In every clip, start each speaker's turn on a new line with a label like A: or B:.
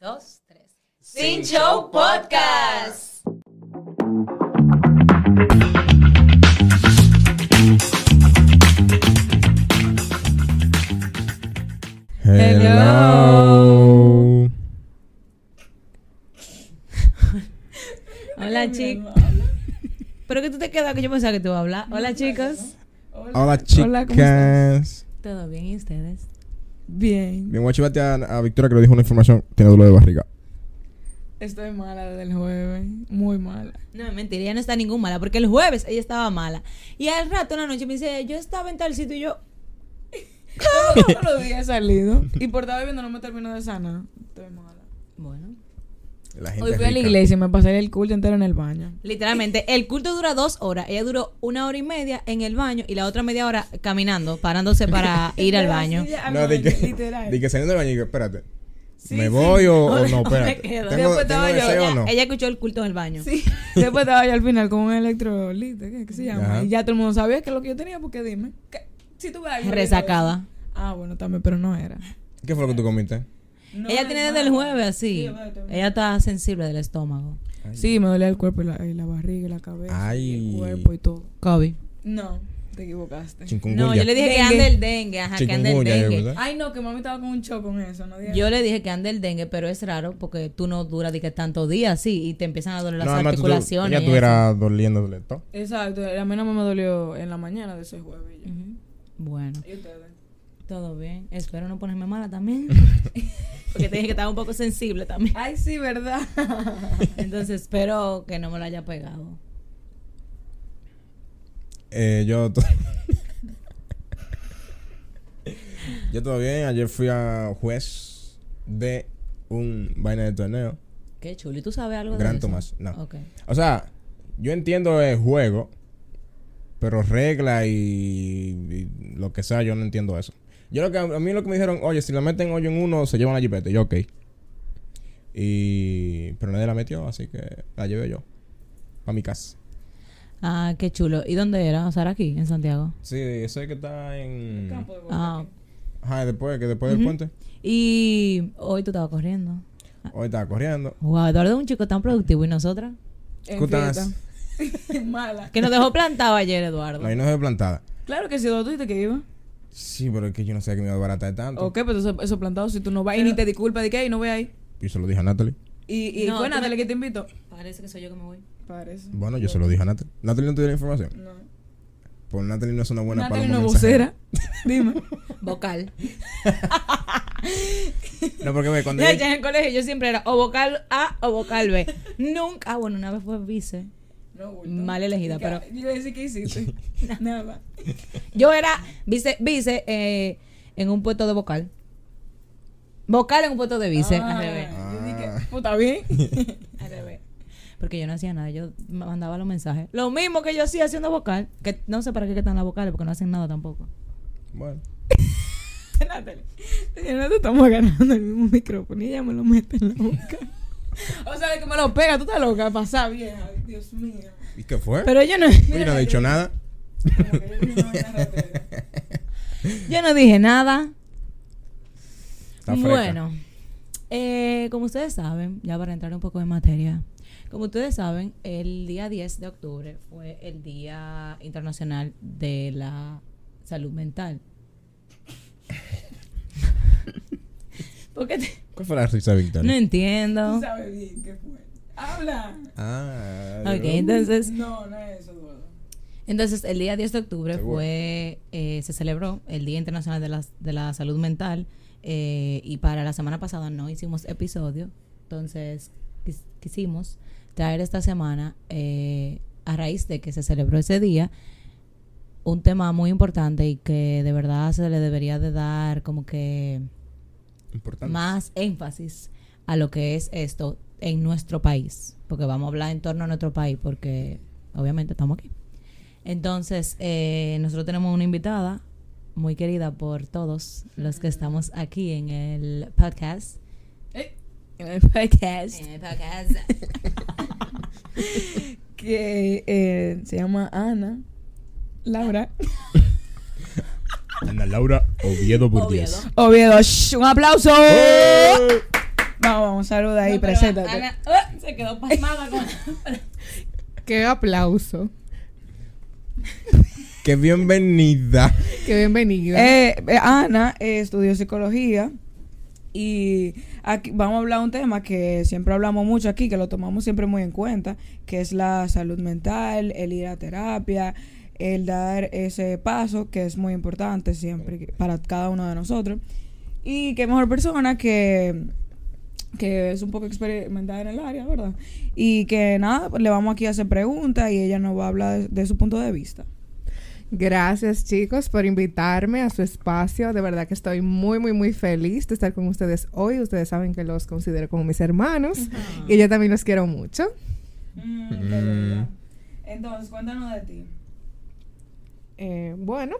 A: dos, tres. Sin Show Podcast.
B: Hello.
A: Hola, chicos. Pero que tú te quedas que yo pensaba que tú ibas a hablar. Hola, chicos.
B: Hola,
C: Hola, ¿cómo
B: chicas.
A: ¿Todo bien y ustedes?
C: Bien.
B: Bien, voy a chivarte a, a Victoria que le dijo una información. Tiene dolor de barriga.
C: Estoy mala desde el jueves. Muy mala.
A: No, mentira, ella no está ningún mala, porque el jueves ella estaba mala. Y al rato, en la noche, me dice, yo estaba en tal sitio y yo,
C: Todos los días he salido. Y por estar bebiendo no me termino de sanar. Estoy mala.
A: bueno.
B: La gente
C: Hoy fui a la iglesia y me pasé el culto entero en el baño.
A: Literalmente, el culto dura dos horas. Ella duró una hora y media en el baño y la otra media hora caminando, parándose para ir al baño.
B: No, di que,
C: literal.
B: di que saliendo del baño y que, espérate.
C: Sí,
B: ¿Me
C: sí.
B: voy o, o no? Espérate.
A: quedo.
B: ¿Tengo,
C: Después
B: tengo
C: estaba yo-
B: o
A: Ella,
B: no?
A: ella escuchó el culto en el baño.
C: Sí. Después estaba yo al final con un electrolito. ¿Qué, qué se llama?
B: Ajá.
C: Y ya todo el mundo sabía que es lo que yo tenía, porque dime. ¿qué? Si tú
A: Resacada.
C: Ah, bueno, también, pero no era.
B: ¿Qué fue lo que tú comiste?
C: No
A: ella tiene desde el jueves así.
C: Sí,
A: ella está sensible del estómago.
C: Sí, me dolía el cuerpo y la, y la barriga y la cabeza.
B: Ay.
C: Y el cuerpo y todo.
A: COVID.
C: No, te equivocaste.
A: No, yo le dije que
C: Dengue.
A: ande el dengue, ajá, que ande el dengue.
C: Ay, no, que mami estaba con un shock con eso. No digas-
A: Yo le dije que ande el dengue, pero es raro porque tú no duras de que tantos días así y te empiezan a doler las
B: No, además tú-
A: articulaciones.
B: ella
A: y
B: estuviera doliéndole todo.
C: Exacto, a mí no me dolió en la mañana de ese jueves. ya.
A: Ujú. Bueno,
C: ¿Y ustedes?
A: todo bien. Espero no ponerme mala también. porque te dije que estaba un poco sensible también.
C: Ay, sí, ¿verdad?
A: Entonces espero que no me lo haya pegado.
B: Eh, yo. yo todo bien. Ayer fui a juez de un vaina de torneo.
A: Qué chulo. ¿Y tú sabes algo de
B: Gran
A: eso?
B: Tomás, no.
A: Ok.
B: O sea, yo entiendo el juego, pero regla y, y lo que sea, yo no entiendo eso. Yo lo que a mí lo que me dijeron, oye, si la meten hoyo en uno, se llevan la jipeta. Y Yo, ok. Y pero nadie la metió, así que la llevé yo. A mi casa.
A: Ah, qué chulo. ¿Y dónde era? O sea, era aquí, en Santiago.
B: Sí, ese que está en
C: Campo de
A: Ah,
B: Ajá, después, que después del puente.
A: y hoy tú estabas corriendo.
B: Hoy estaba corriendo.
A: Wow, Eduardo es un chico tan productivo y nosotras.
B: Cutas.
C: Mala.
A: Que nos dejó plantado ayer, Eduardo.
B: No, y no se ve plantada.
C: Claro que sí, ¿tú dijiste que iba?
B: Sí, pero es que yo no sé que me iba a baratar tanto.
C: Ok, pero eso, eso plantado si tú no vas y ni te disculpas de que "Ay, no voy ahí.
B: Y se lo dije a Natalie.
C: Y, y
A: No,
C: fue Natalie
A: me-
C: que te invito.
A: Parece que soy yo que me voy.
C: Parece.
B: Bueno, yo se lo dije a Natalie. Natalie no te dio la información.
C: No.
B: Pues Natalie no es una buena
C: Natalie
B: para
C: no vocera. Dime.
A: Vocal.
B: No, porque ve, cuando
A: Ya,
B: ella-
A: ya en el colegio yo siempre era o vocal A o vocal B. Nunca, ah, bueno, una vez fue vice.
C: No, bulto.
A: Mal elegida, pero-
C: Yo iba a decir que hiciste. Nada.
A: Yo era vice, vice eh, en un puesto de vocal. Vocal en un puesto de vice.
C: Ah,
A: Al revés.
C: Yo dije,
B: Ah.
C: pues está bien.
A: Al revés. Porque yo no hacía nada, yo mandaba los mensajes. Lo mismo que yo hacía haciendo vocal. Que no sé para qué están las vocales, porque no hacen nada tampoco.
B: Bueno.
C: Natalie. Ya no te estamos ganando el mismo micrófono y ella me lo mete en la boca. O sea, de que me lo pega, tú estás loca, pasa vieja. Dios mío.
B: ¿Y qué fue?
A: Pero yo no,
B: Oye, no he dicho nada.
C: Yo no,
A: dije nada.
B: Está.
A: Bueno, eh, como ustedes saben, ya para entrar un poco en materia, como ustedes saben, el día 10 de octubre fue el Día Internacional de la Salud Mental. ¿Por qué te-
B: ¿Cuál fue la risa de
A: No entiendo.
C: Tú sabes bien qué fue. Habla.
B: Ah.
A: Ok, entonces,
C: No, no es eso, Eduardo.
A: entonces el día 10 de octubre
B: Seguro.
A: fue, eh, se celebró el Día Internacional de la, de la Salud Mental eh, y para la semana pasada no hicimos episodio, entonces quis- quisimos traer esta semana, eh, a raíz de que se celebró ese día, un tema muy importante y que de verdad se le debería de dar como que
B: Importante.
A: más énfasis a lo que es esto en nuestro país, porque vamos a hablar en torno a nuestro país, porque obviamente estamos aquí. Entonces, eh, nosotros tenemos una invitada muy querida por todos los que estamos aquí en el podcast.
C: Eh, En el podcast.
A: En el podcast.
C: Que eh, se llama Ana. Laura.
B: Ana Laura Oviedo Burdiez.
A: Oviedo.
C: Oviedo, shh, un aplauso.
B: ¡Eh!
C: Vamos, vamos, saluda ahí,
A: No,
C: preséntate.
A: Ana, ah, se quedó pasmada con.
D: Qué aplauso.
B: ¡Qué bienvenida!
D: Qué bienvenida.
C: Eh, eh, Ana eh, estudió psicología y aquí vamos a hablar de un tema que siempre hablamos mucho aquí, que lo tomamos siempre muy en cuenta, que es la salud mental, el ir a terapia, el dar ese paso que es muy importante siempre para cada uno de nosotros. Y qué mejor persona que que es un poco experimentada en el área, ¿verdad? Y que nada, pues le vamos aquí a hacer preguntas y ella nos va a hablar de- de su punto de vista.
D: Gracias chicos por invitarme a su espacio. De verdad que estoy muy, muy, muy feliz de estar con ustedes hoy. Ustedes saben que los considero como mis hermanos y yo también los quiero mucho.
C: Mm,
B: Mm.
C: verdad. Entonces, cuéntanos de ti.
D: Eh, bueno,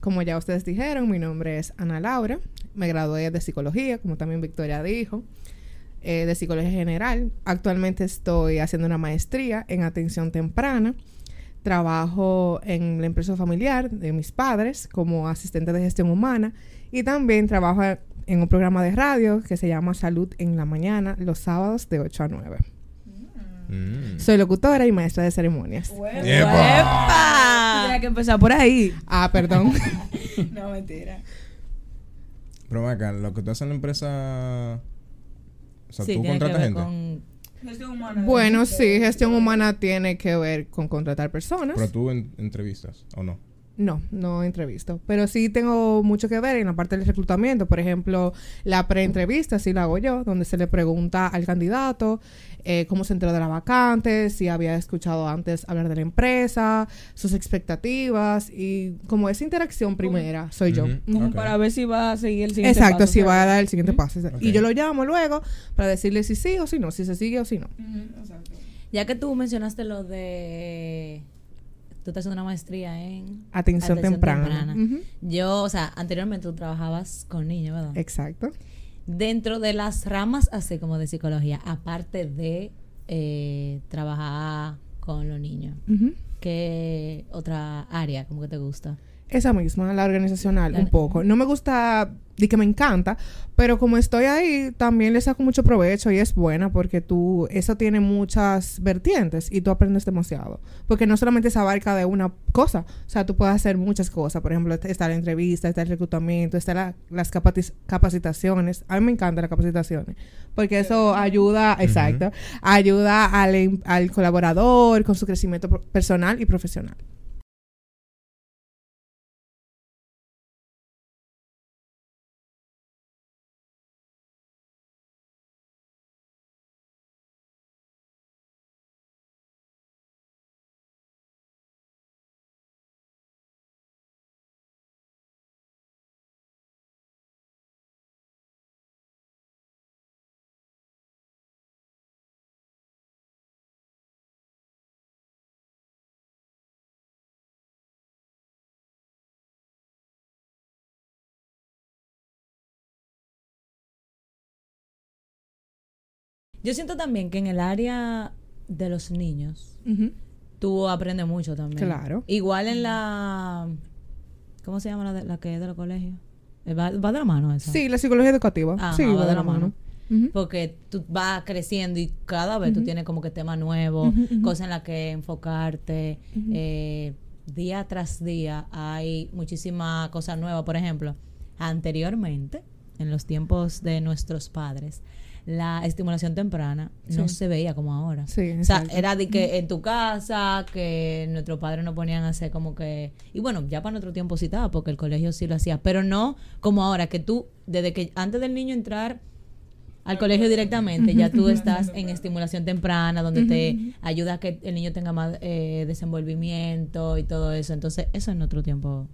D: como ya ustedes dijeron, mi nombre es Ana Laura. Me gradué de psicología, como también Victoria dijo, eh, de psicología general. Actualmente estoy haciendo una maestría en atención temprana. Trabajo en la empresa familiar de mis padres como asistente de gestión humana y también trabajo en un programa de radio que se llama Salud en la Mañana los sábados de 8 a 9.
B: Mm.
D: Soy locutora y maestra de ceremonias.
B: ¡Epa!
C: Tienes que empezar por ahí.
D: Ah, perdón.
C: no, mentira.
B: Pero acá, lo que tú haces en la empresa. O sea,
A: Sí,
B: tú
A: tiene que
B: contratas
A: ver
B: gente.
A: con.
C: Gestión humana.
D: Bueno, sí, gestión humana tiene que ver con contratar personas.
B: Pero tú en- entrevistas, ¿o no?
D: No, no entrevisto. Pero sí tengo mucho que ver en la parte del reclutamiento. Por ejemplo, la preentrevista sí la hago yo, donde se le pregunta al candidato eh, cómo se enteró de la vacante, si había escuchado antes hablar de la empresa, sus expectativas y como esa interacción primera soy yo.
C: Para ver si va a seguir el siguiente
D: Exacto,
C: paso,
D: si
C: ¿sabes?
D: va a dar el siguiente paso. Y yo lo llamo luego para decirle si sí o si no, si se sigue o si no.
C: Exacto.
A: Ya que tú mencionaste lo de. Tú estás haciendo una maestría en.
D: Atención, temprana. Ujú.
A: Yo, o sea, anteriormente tú trabajabas con niños, ¿verdad?
D: Exacto.
A: Dentro de las ramas así como de psicología, aparte de eh, trabajar con los niños. ¿qué otra área como que te gusta?
D: Esa misma, la organizacional,
A: La-
D: un poco. No me gusta, di que me encanta, pero como estoy ahí, también le saco mucho provecho y es buena porque tú, eso tiene muchas vertientes y tú aprendes demasiado. Porque no solamente se abarca de una cosa, o sea, tú puedes hacer muchas cosas. Por ejemplo, está la entrevista, está el reclutamiento, está la- las capaci- capacitaciones. A mí me encantan las capacitaciones porque eso ayuda, exacto, ayuda al, al colaborador con su crecimiento personal y profesional.
A: Yo siento también que en el área de los niños, tú aprendes mucho también.
D: Claro.
A: Igual en la... ¿Cómo se llama la, de- la que es de los colegios? Eh, ¿Va, va de la mano eso?
D: Sí, la psicología educativa.
A: Ajá,
D: sí,
A: va de la mano. Porque tú vas creciendo y cada vez tú tienes como que temas nuevos, cosas en las que enfocarte. Eh, día tras día hay muchísima cosa nueva. Por ejemplo, anteriormente, en los tiempos de nuestros padres, la estimulación temprana no se veía como ahora.
D: Sí,
A: O sea, era de que en tu casa, que nuestros padres nos ponían a hacer como que... Y bueno, ya para nuestro tiempo sí estaba, porque el colegio sí lo hacía, pero no como ahora, que tú, desde que antes del niño entrar al colegio directamente, ya tú estás en estimulación temprana, donde te ayuda a que el niño tenga más eh, desenvolvimiento y todo eso. Entonces, eso en otro tiempo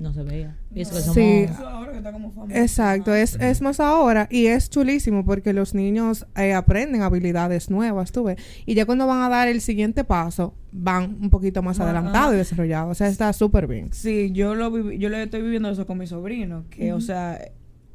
A: no se veía. Y eso que somos...
D: Sí.
C: Ahora que está como famoso.
D: Exacto, es, es más ahora y es chulísimo porque los niños eh, aprenden habilidades nuevas, tú ves, y ya cuando van a dar el siguiente paso, van un poquito más adelantados y desarrollados, o sea, está súper bien.
C: Sí, yo lo yo le estoy viviendo eso con mi sobrino, que o sea,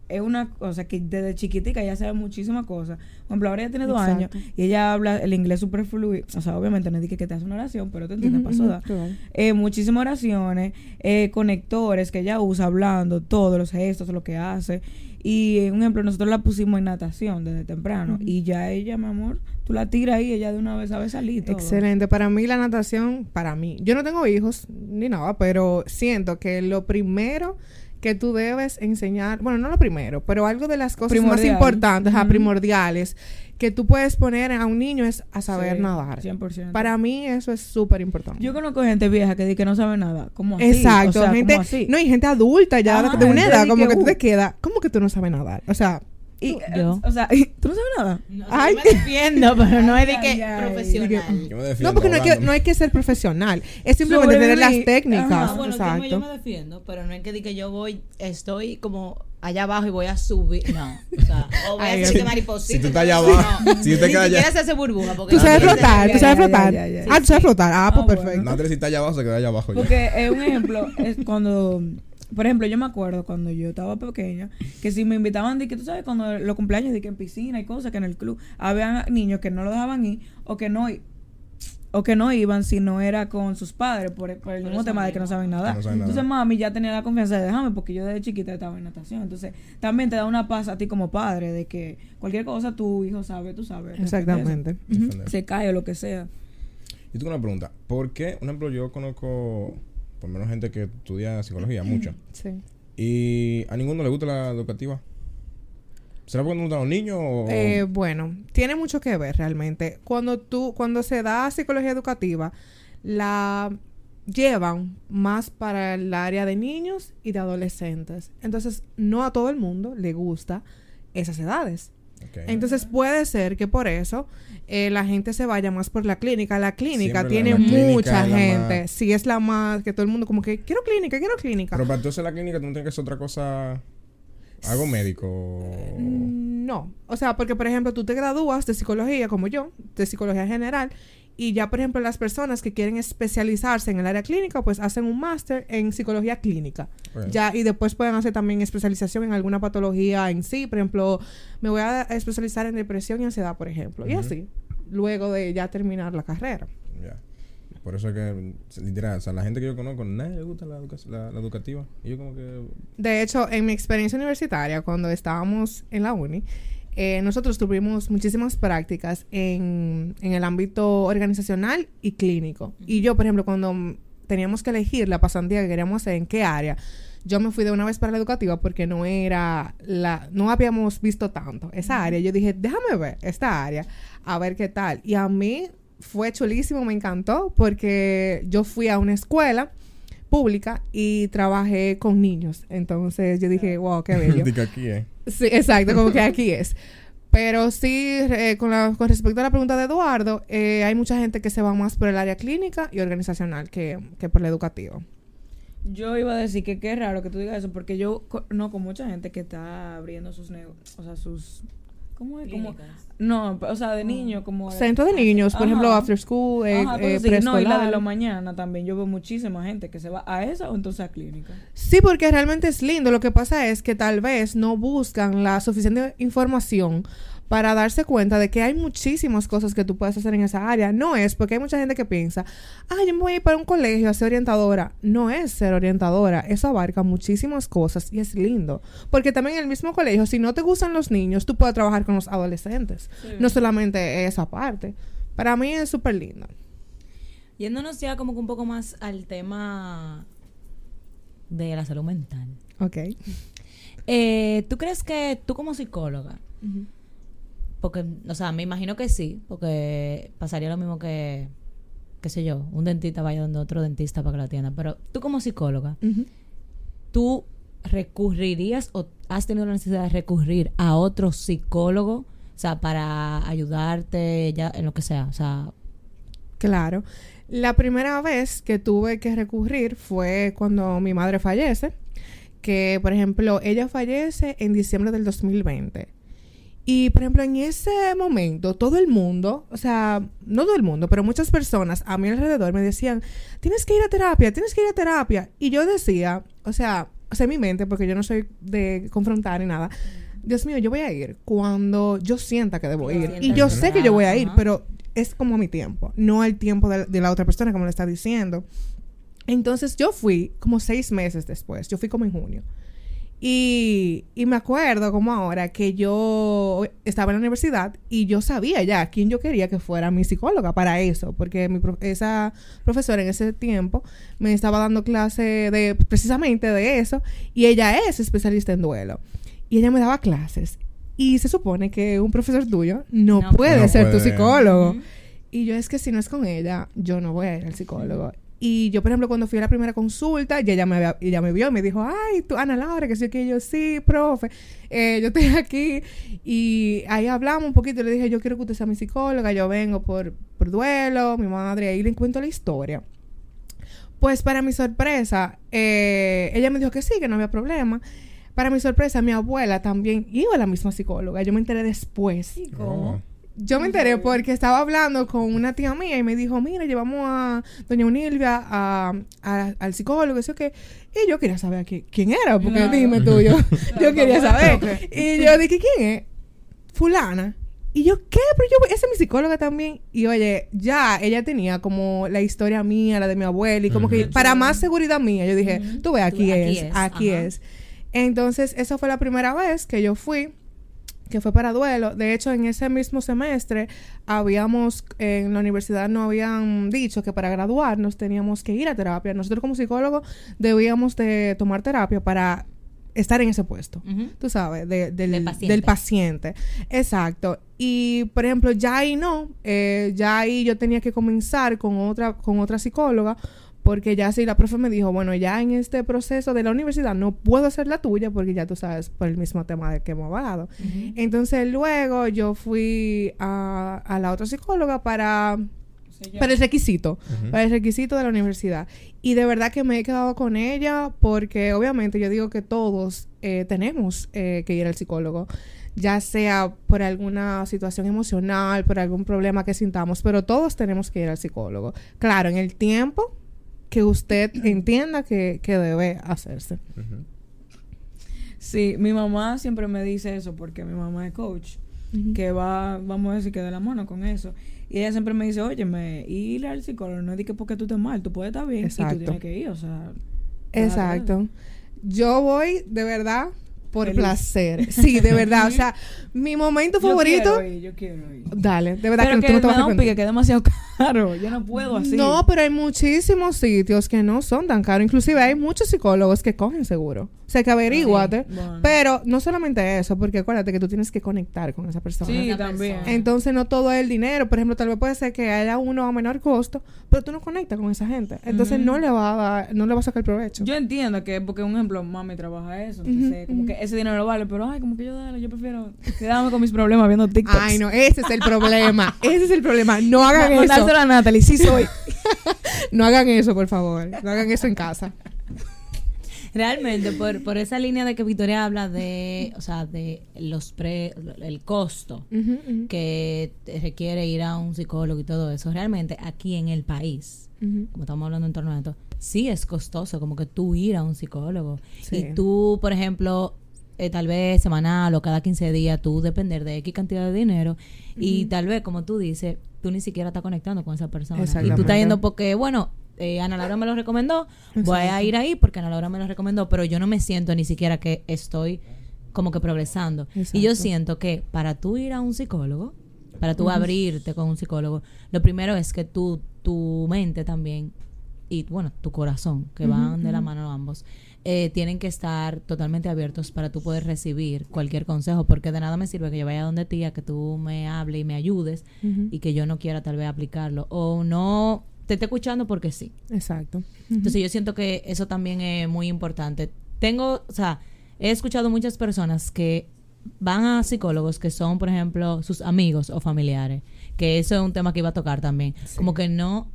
C: es una cosa que desde chiquitica ella sabe muchísimas cosas. Por ejemplo, ahora ella tiene dos años y ella habla el inglés súper fluido. O sea, obviamente no dije que te hace una oración, pero te paso
D: claro.
C: Eh, muchísimas oraciones, eh, conectores que ella usa hablando, todos los gestos, lo que hace. Y, eh, un ejemplo, nosotros la pusimos en natación desde temprano. Y ya ella, mi amor, tú la tiras ahí, ella de una vez sabe salir. todo.
D: Excelente. Para mí la natación, para mí, yo no tengo hijos ni nada, pero siento que lo primero que tú debes enseñar, bueno, no lo primero, pero algo de las cosas más importantes,
C: Ujú.
D: primordiales, que tú puedes poner a un niño es a saber
C: Sí,
D: nadar.
C: 100%.
D: Para mí eso es súper importante.
C: Yo conozco gente vieja que dice que no sabe nada. ¿Cómo así?
D: Exacto,
C: O sea, ¿cómo
D: gente,
C: así?
D: no, y gente adulta ya
C: Ajá,
D: de una edad, como
C: que,
D: que tú
C: uh.
D: te quedas, ¿cómo que tú no sabes nadar? O sea,
C: Y,
A: Yo.
C: O sea, ¿tú no sabes nada?
A: No,
D: Ay.
A: yo me defiendo, pero no es de que
C: ay, ay.
A: profesional.
B: Yo me defiendo
D: no, porque no hay, que, no hay que ser profesional, es simplemente tener las técnicas.
C: Ajá,
A: Ah, bueno, yo me, yo
D: Exacto.
A: me defiendo, pero no es que, di que yo voy, estoy como allá abajo y voy a subir. No, o sea, o voy a hacer
D: sí.
A: que mariposita.
B: Si tú estás allá abajo,
A: no,
B: si usted queda allá-
A: siquiera se hace burbuja. Porque
D: Tú sabes flotar, tú sabes flotar. Ah, tú sabes flotar. Ah,
C: Ah,
D: pues
C: bueno.
D: perfecto.
B: Nadie si está allá abajo, se queda allá abajo.
C: Porque es un ejemplo, es cuando, por ejemplo, yo me acuerdo cuando yo estaba pequeña, que si me invitaban, de que tú sabes, cuando los cumpleaños, de que en piscina y cosas, que en el club, había niños que no lo dejaban ir, o que no, o que no iban si no era con sus padres, por, por el mismo tema de que no saben nada.
B: Que no saben
C: Entonces mami ya tenía la confianza de dejarme, porque yo desde chiquita estaba en natación. Entonces también te da una paz a ti como padre, de que cualquier cosa tu hijo sabe, tú sabes.
D: Exactamente.
C: Se cae o lo que sea.
B: Y tengo una pregunta. ¿Por qué, por ejemplo, yo conozco por lo menos gente que estudia psicología, mucha,
D: Sí.
B: y a ninguno le gusta la educativa? ¿Será porque no gustan los niños o...?
D: Eh, bueno, tiene mucho que ver realmente. Cuando tú, cuando se da psicología educativa, la llevan más para el área de niños y de adolescentes. Entonces, no a todo el mundo le gusta esas edades. Entonces puede ser que por eso eh, la gente se vaya más por la clínica. La clínica
B: Siempre
D: tiene
B: la
D: mucha gente.
B: más-
D: Sí, es la más que todo el mundo como que quiero clínica, quiero clínica.
B: Pero para hacer la clínica, tú no tienes que hacer otra cosa... Algo médico.
D: Mm, No, o sea, porque por ejemplo tú te gradúas de psicología como yo, de psicología general, y ya por ejemplo las personas que quieren especializarse en el área clínica, pues hacen un máster en psicología clínica. Ya, y después pueden hacer también especialización en alguna patología en sí. Por ejemplo, me voy a especializar en depresión y ansiedad, por ejemplo. Y así, luego de ya terminar la carrera.
B: Ya. Por eso es que, literal, o sea, la gente que yo conozco, nadie le gusta la, educa- la, la educativa. Y yo como que...
D: De hecho, en mi experiencia universitaria, cuando estábamos en la uni, eh, nosotros tuvimos muchísimas prácticas en, en el ámbito organizacional y clínico. Y yo, por ejemplo, cuando teníamos que elegir la pasantía que queríamos hacer, en qué área, yo me fui de una vez para la educativa porque no era la, no habíamos visto tanto esa área. Yo dije, déjame ver esta área, a ver qué tal. Y a mí fue chulísimo, me encantó porque yo fui a una escuela pública y trabajé con niños. Entonces yo dije, wow, qué bello.
B: Digo, aquí, eh.
D: Sí, exacto, como que aquí es. Pero sí, eh, con, la- con respecto a la pregunta de Eduardo, eh, hay mucha gente que se va más por el área clínica y organizacional que, que por el educativo.
C: Yo iba a decir que qué raro que tú digas eso, porque yo conozco mucha gente que está abriendo sus negocios, o sea, sus... ¿Cómo es? Como, no, o sea, de niños, como... de-
D: Centro de niños, por
C: Ajá.
D: ejemplo, after school, eh,
C: Ajá,
D: eh,
C: así. No, y la de la mañana también. Yo veo muchísima gente que se va a esa o entonces a clínica.
D: Sí, porque realmente es lindo. Lo que pasa es que tal vez no buscan la suficiente información para darse cuenta de que hay muchísimas cosas que tú puedes hacer en esa área. No es porque hay mucha gente que piensa, ah, yo me voy a ir para un colegio a ser orientadora. No es ser orientadora. Eso abarca muchísimas cosas y es lindo. Porque también en el mismo colegio, si no te gustan los niños, tú puedes trabajar con los adolescentes. No solamente esa parte. Para mí es súper lindo.
A: Yéndonos ya como que un poco más al tema de la salud mental.
D: Ok.
A: Eh, ¿Tú crees que tú como psicóloga, porque, o sea, me imagino que sí, porque pasaría lo mismo que, qué sé yo, un dentista vaya donde otro dentista para que lo atienda, pero tú como psicóloga. ¿tú recurrirías o has tenido la necesidad de recurrir a otro psicólogo, o sea, para ayudarte ya en lo que sea, o sea,
D: Claro. La primera vez que tuve que recurrir fue cuando mi madre fallece, que por ejemplo ella fallece en diciembre del 2020. Y por ejemplo en ese momento todo el mundo, o sea, no todo el mundo, pero muchas personas a mi alrededor me decían, tienes que ir a terapia, tienes que ir a terapia. Y yo decía, o sea, o sea, en mi mente, porque yo no soy de confrontar ni nada. Dios mío, yo voy a ir cuando yo sienta que debo ir. Y yo sé que yo voy a ir, pero es como mi tiempo, no el tiempo de, de la otra persona, como le está diciendo. Entonces yo fui como seis meses después, yo fui como en junio. Y, y me acuerdo como ahora que yo estaba en la universidad y yo sabía ya quién yo quería que fuera mi psicóloga para eso, porque mi prof- esa profesora en ese tiempo me estaba dando clase de precisamente de eso y ella es especialista en duelo. Y ella me daba clases. Y se supone que un profesor tuyo no,
A: No
D: puede
B: No
D: ser tu psicólogo. Y yo es que si no es con ella, yo no voy a ir al psicólogo. Y yo, por ejemplo, cuando fui a la primera consulta, ella me, había- me vio y me dijo, ay, tú, Ana Laura, que sí, que yo, sí, profe, eh, yo estoy aquí. Y ahí hablamos un poquito, le dije, yo quiero que usted sea mi psicóloga, yo vengo por, por duelo, mi madre, ahí le cuento la historia. Pues para mi sorpresa, eh, ella me dijo que sí, que no había problema. Para mi sorpresa, mi abuela también iba a la misma psicóloga. Yo me enteré después.
B: Oh.
D: Yo me enteré porque estaba hablando con una tía mía y me dijo, mira, llevamos a doña Unilvia a, a- al psicólogo, eso que... Y yo quería saber qui- quién era, porque
C: Claro.
D: dime tú, yo, yo quería saber. Y yo dije, ¿quién es? Fulana. Y yo, ¿qué? Pero yo, esa es mi psicóloga también. Y oye, ya ella tenía como la historia mía, la de mi abuela, y como que para más seguridad mía, yo dije, tú ves, aquí,
A: Tú-
D: es, aquí es. Entonces, esa fue la primera vez que yo fui que fue para duelo. De hecho, en ese mismo semestre habíamos, en la universidad nos habían dicho que para graduarnos teníamos que ir a terapia. Nosotros como psicólogos debíamos de tomar terapia para estar en ese puesto. Tú sabes, de- del,
A: Del paciente.
D: del paciente. Exacto. Y, por ejemplo, ya ahí no. eh, ya ahí yo tenía que comenzar con otra, con otra psicóloga. Porque ya sí, la profe me dijo, bueno, ya en este proceso de la universidad no puedo hacer la tuya porque ya tú sabes por el mismo tema de que hemos hablado. Entonces luego yo fui a, a la otra psicóloga para, para el requisito,
B: Ujú.
D: para el requisito de la universidad. Y de verdad que me he quedado con ella porque obviamente yo digo que todos eh, tenemos eh, que ir al psicólogo, ya sea por alguna situación emocional, por algún problema que sintamos, pero todos tenemos que ir al psicólogo. Claro, en el tiempo que usted entienda que, que debe hacerse.
C: Sí, mi mamá siempre me dice eso porque mi mamá es coach, que va, vamos a decir que de la mano con eso. Y ella siempre me dice, óyeme, ir al psicólogo no es de que porque tú estés mal, tú puedes estar bien y
D: Exacto.
C: tú tienes que ir, o sea.
D: Exacto. Yo voy de verdad por
C: Feliz.
D: placer. Sí, de verdad. o sea, mi momento
C: Yo
D: favorito.
C: quiero ir, yo quiero ir.
D: Dale, de verdad
C: Pero
D: que,
C: que,
D: tú no te vas a
C: pique, que es demasiado caro. Yo no puedo así.
D: No, pero hay muchísimos sitios que no son tan caros. Inclusive hay muchos psicólogos que cogen seguro. O sea, que averíguate.
C: bueno.
D: Pero no solamente eso, porque acuérdate que tú tienes que conectar con esa persona.
C: Sí, también.
D: Entonces no todo es el dinero. Por ejemplo, tal vez puede ser que haya uno a menor costo, pero tú no conectas con esa gente. Entonces no le va a dar- no le va a sacar provecho.
C: Yo entiendo que, porque un ejemplo, mami trabaja eso, entonces
D: Ujú,
C: como que ese dinero lo vale, pero ay, como que yo dale, yo prefiero quedarme con mis problemas viendo TikTok.
D: Ay, no, ese es el problema. ese es el problema. No hagan eso.
C: Mandárselo a Natalie, sí soy.
D: No hagan eso, por favor. No hagan eso en casa.
A: Realmente, por, por esa línea de que Victoria habla de, o sea, de los pre, el costo que requiere ir a un psicólogo y todo eso, realmente aquí en el país, como estamos hablando en torno a esto, sí es costoso como que tú ir a un psicólogo.
D: Sí.
A: Y tú, por ejemplo, eh, tal vez semanal o cada 15 días, tú depender de X cantidad de dinero. Y tal vez, como tú dices, tú ni siquiera estás conectando con esa persona. Y tú estás yendo porque, bueno, eh, Ana Laura me lo recomendó, voy a ir ahí porque Ana Laura me lo recomendó, pero yo no me siento ni siquiera que estoy como que progresando. Y yo siento que para tú ir a un psicólogo, para tú abrirte con un psicólogo, lo primero es que tú, tu mente también y bueno, tu corazón, que van de la mano ambos, eh, tienen que estar totalmente abiertos para tú poder recibir cualquier consejo, porque de nada me sirve que yo vaya donde ti, a que tú me hable y me ayudes y que yo no quiera tal vez aplicarlo o no te esté escuchando porque sí.
D: Exacto.
A: Entonces yo siento que eso también es muy importante. Tengo, o sea, he escuchado muchas personas que van a psicólogos que son, por ejemplo, sus amigos o familiares, que eso es un tema que iba a tocar también. Como que no,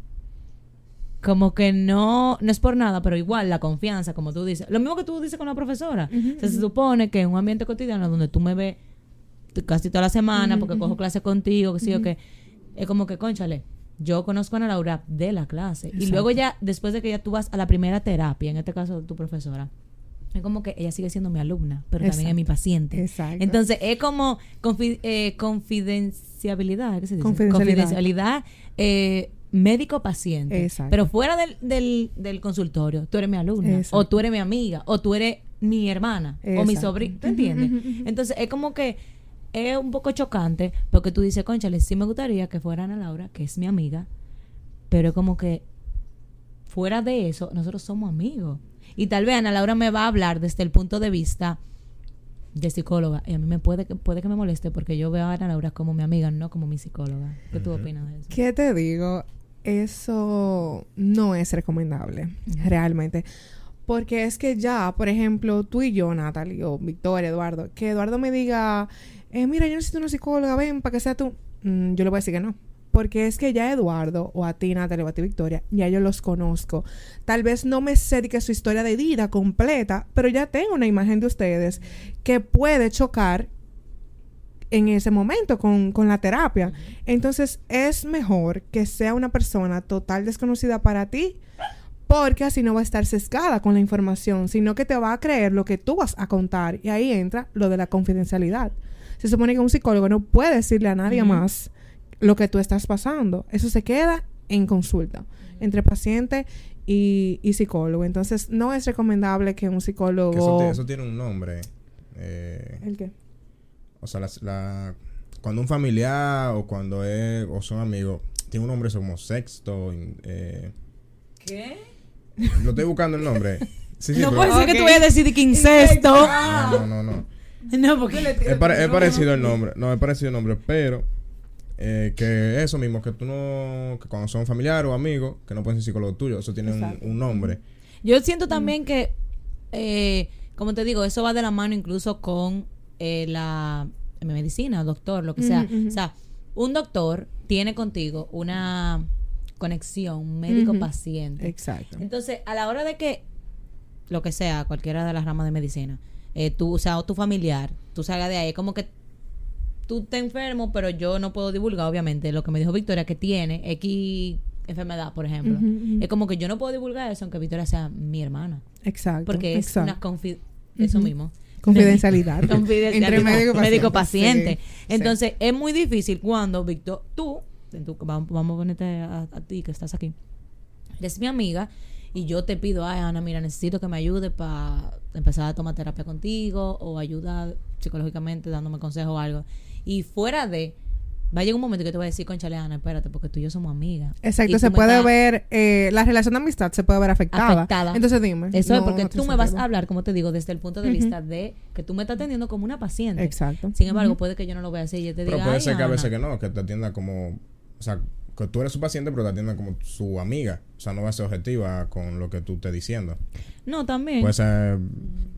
A: como que no, no es por nada, pero igual la confianza, como tú dices, lo mismo que tú dices con la profesora. o sea, se supone que en un ambiente cotidiano donde tú me ves casi toda la semana porque cojo clases contigo, que sí o que es como que, conchale, yo conozco a Ana Laura de la clase. Y luego ya, después de que ya tú vas a la primera terapia, en este caso tu profesora, es como que ella sigue siendo mi alumna, pero también es mi paciente.
D: Exacto.
A: Entonces, es como confi- eh, confidenciabilidad, ¿qué se dice?
D: Confidencialidad.
A: eh, médico-paciente.
D: Exacto.
A: Pero fuera del, del, del consultorio, tú eres mi alumna,
D: Exacto.
A: o tú eres mi amiga, o tú eres mi hermana, o mi
D: Exacto.
A: sobrina, ¿tú
D: Ujú,
A: entiendes? Entonces, es como que es un poco chocante, porque tú dices, conchale, sí me gustaría que fuera Ana Laura, que es mi amiga, pero es como que fuera de eso, nosotros somos amigos. Y tal vez Ana Laura me va a hablar desde el punto de vista de psicóloga. Y a mí me puede que, puede que me moleste porque yo veo a Ana Laura como mi amiga, no como mi psicóloga. ¿Qué tú opinas de eso?
D: ¿Qué te digo? Eso no es recomendable, realmente. Porque es que ya, por ejemplo, tú y yo, Natalie, o Victoria, Eduardo, que Eduardo me diga, eh, mira, yo necesito una psicóloga, ven, para que sea tú. Mm, yo le voy a decir que no. Porque es que ya Eduardo, o a ti, Natalie, o a ti, Victoria, ya yo los conozco. Tal vez no me sé de que su historia de vida completa, pero ya tengo una imagen de ustedes que puede chocar en ese momento con, con la terapia. Entonces es mejor que sea una persona total desconocida para ti porque así no va a estar sesgada con la información, sino que te va a creer lo que tú vas a contar. Y ahí entra lo de la confidencialidad. Se supone que un psicólogo no puede decirle a nadie más lo que tú estás pasando. Eso se queda en consulta entre paciente y, y psicólogo. Entonces no es recomendable que un psicólogo...
B: Que eso, ti- eso tiene un nombre. Eh,
D: ¿El qué?
B: O sea, la, cuando un familiar o cuando es, o son amigos, tiene un nombre eso como sexto. eh,
A: ¿Qué?
B: lo estoy buscando el nombre. Sí, sí,
A: no puede ser que tú vayas a decir que incesto.
B: No, no, no, no.
A: No, porque...
B: Es, pare- es parecido el nombre. No, es parecido el nombre, pero eh, que eso mismo, que tú no, que cuando son familiares o amigos, que no pueden ser psicólogos tuyos, eso tiene un, nombre.
A: Yo siento también que, eh, como te digo, eso va de la mano incluso con eh, la medicina, doctor, lo que sea. O sea, un doctor tiene contigo una conexión médico-paciente.
D: Exacto.
A: Entonces, a la hora de que, lo que sea, cualquiera de las ramas de medicina, eh, tú, o sea, o tu familiar, tú salgas de ahí, es como que tú te enfermo, pero yo no puedo divulgar, obviamente, lo que me dijo Victoria, que tiene X enfermedad, por ejemplo. Es como que yo no puedo divulgar eso, aunque Victoria sea mi hermana.
D: Exacto.
A: Porque es
D: exacto.
A: una confi eso mismo.
D: Confidencialidad.
A: Confidencialidad.
D: Entre médico paciente.
A: Médico-paciente.
D: Sí, sí.
A: Entonces, es muy difícil cuando, Víctor, tú, vamos, vamos a ponerte a, a ti que estás aquí, eres mi amiga y yo te pido, ay, Ana, mira, necesito que me ayude para empezar a tomar terapia contigo o ayuda psicológicamente dándome consejos o algo. Y fuera de, va a llegar un momento que te voy a decir, conchale, Ana, espérate, porque tú y yo somos amigas.
D: Exacto, se puede
A: estás-
D: ver, eh, la relación de amistad se puede ver afectada.
A: Afectada.
D: Entonces dime.
A: Eso es
D: no
A: porque
D: otro
A: tú me vas a hablar, como te digo, desde el punto de vista de que tú me estás atendiendo como una paciente.
D: Exacto.
A: Sin embargo, puede que yo no lo vea así y yo te
B: Pero
A: diga,
B: puede
A: "Ay,
B: ser que a
A: Ana".
B: veces que no, que te atienda como, o sea, que tú eres su paciente, pero te atienda como su amiga. O sea, no va a ser objetiva con lo que tú estés diciendo.
A: No, también.
B: Puede ser,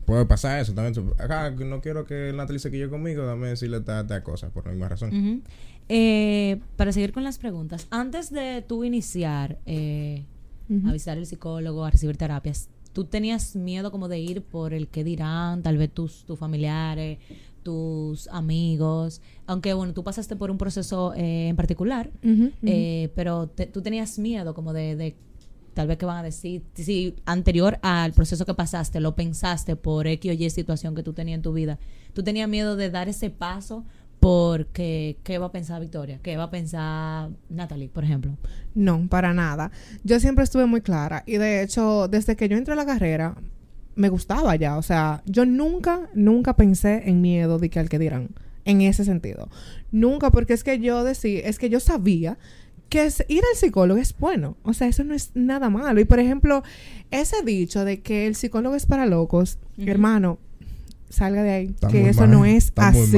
B: puede pasar eso también. Acá no quiero que Natalie se quille conmigo, dame decirle tal, tal cosa, por la misma razón.
A: Eh, para seguir con las preguntas, antes de tú iniciar eh, a visitar el psicólogo, a recibir terapias, ¿tú tenías miedo como de ir por el que dirán, tal vez tus, tus familiares, tus amigos? Aunque, bueno, tú pasaste por un proceso eh, en particular, eh, pero te- tú tenías miedo como de, de tal vez que van a decir, si anterior al proceso que pasaste, lo pensaste por X o Y situación que tú tenías en tu vida, tú tenías miedo de dar ese paso porque qué va a pensar Victoria, qué va a pensar Natalie, por ejemplo.
D: No, para nada. Yo siempre estuve muy clara y de hecho, desde que yo entré a la carrera, me gustaba ya. O sea, yo nunca, nunca pensé en miedo de que al que dirán. En ese sentido. Nunca, porque es que yo decía, es que yo sabía que es- ir al psicólogo es bueno. O sea, eso no es nada malo. Y por ejemplo, ese dicho de que el psicólogo es para locos, hermano, salga de ahí.
B: Está
D: que eso
B: mal,
D: no es
B: está muy
D: así.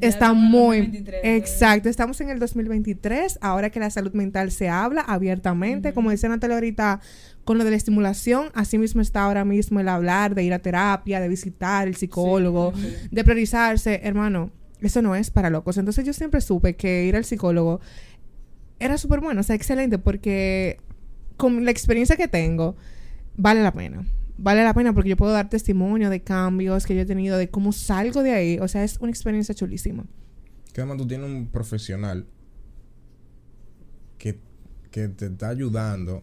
D: Está
C: estamos en el
D: muy
C: 2023,
D: exacto, estamos en el 2023, ahora que la salud mental se habla abiertamente, como decía Natalia ahorita con lo de la estimulación, así mismo está ahora mismo el hablar de ir a terapia, de visitar el psicólogo, de priorizarse, hermano, eso no es para locos. Entonces yo siempre supe que ir al psicólogo era súper bueno, o sea, excelente, porque con la experiencia que tengo, vale la pena. Vale la pena porque yo puedo dar testimonio de cambios que yo he tenido, de cómo salgo de ahí. O sea, es una experiencia chulísima.
B: Que además tú tienes un profesional que, que te está ayudando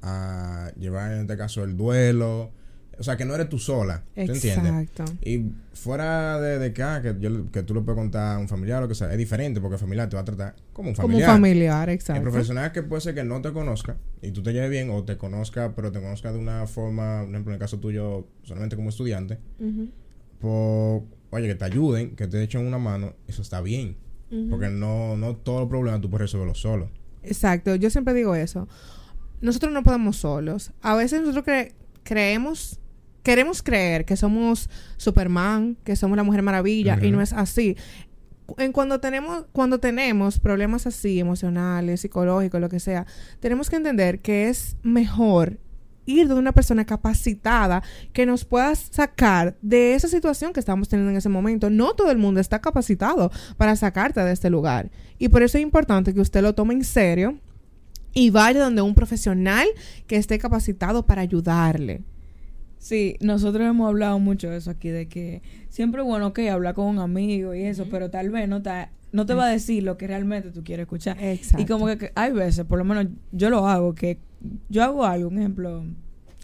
B: a llevar en este caso el duelo, O sea, que no eres tú sola. ¿Tú entiendes?
D: Exacto.
B: Y fuera de, de que, ah, que, yo- que tú le puedes contar a un familiar o lo que sea, es diferente porque el familiar te va a tratar como un
D: Como un
B: familiar.
D: familiar,
B: El
D: exacto.
B: profesional que puede ser que no te conozca y tú te lleves bien o te conozca, pero te conozca de una forma, por ejemplo, en el caso tuyo, solamente como estudiante, por, oye, que te ayuden, que te echen una mano, eso está bien. Porque no, no todos los problemas tú puedes resolverlos solo.
D: Exacto, yo siempre digo eso. Nosotros no podemos solos. A veces nosotros cre- creemos, queremos creer que somos Superman, que somos la Mujer Maravilla, y no es así. En cuando tenemos, cuando tenemos problemas así, emocionales, psicológicos, lo que sea, tenemos que entender que es mejor ir de una persona capacitada que nos pueda sacar de esa situación que estamos teniendo en ese momento. No todo el mundo está capacitado para sacarte de este lugar. Y por eso es importante que usted lo tome en serio y vaya donde un profesional que esté capacitado para ayudarle.
C: Sí, nosotros hemos hablado mucho de eso aquí, de que siempre es bueno que hablar con un amigo y eso, pero tal vez no te, no te va a decir lo que realmente tú quieres escuchar.
D: Exacto.
C: Y como que, que hay veces, por lo menos yo lo hago, que yo hago algo, un ejemplo,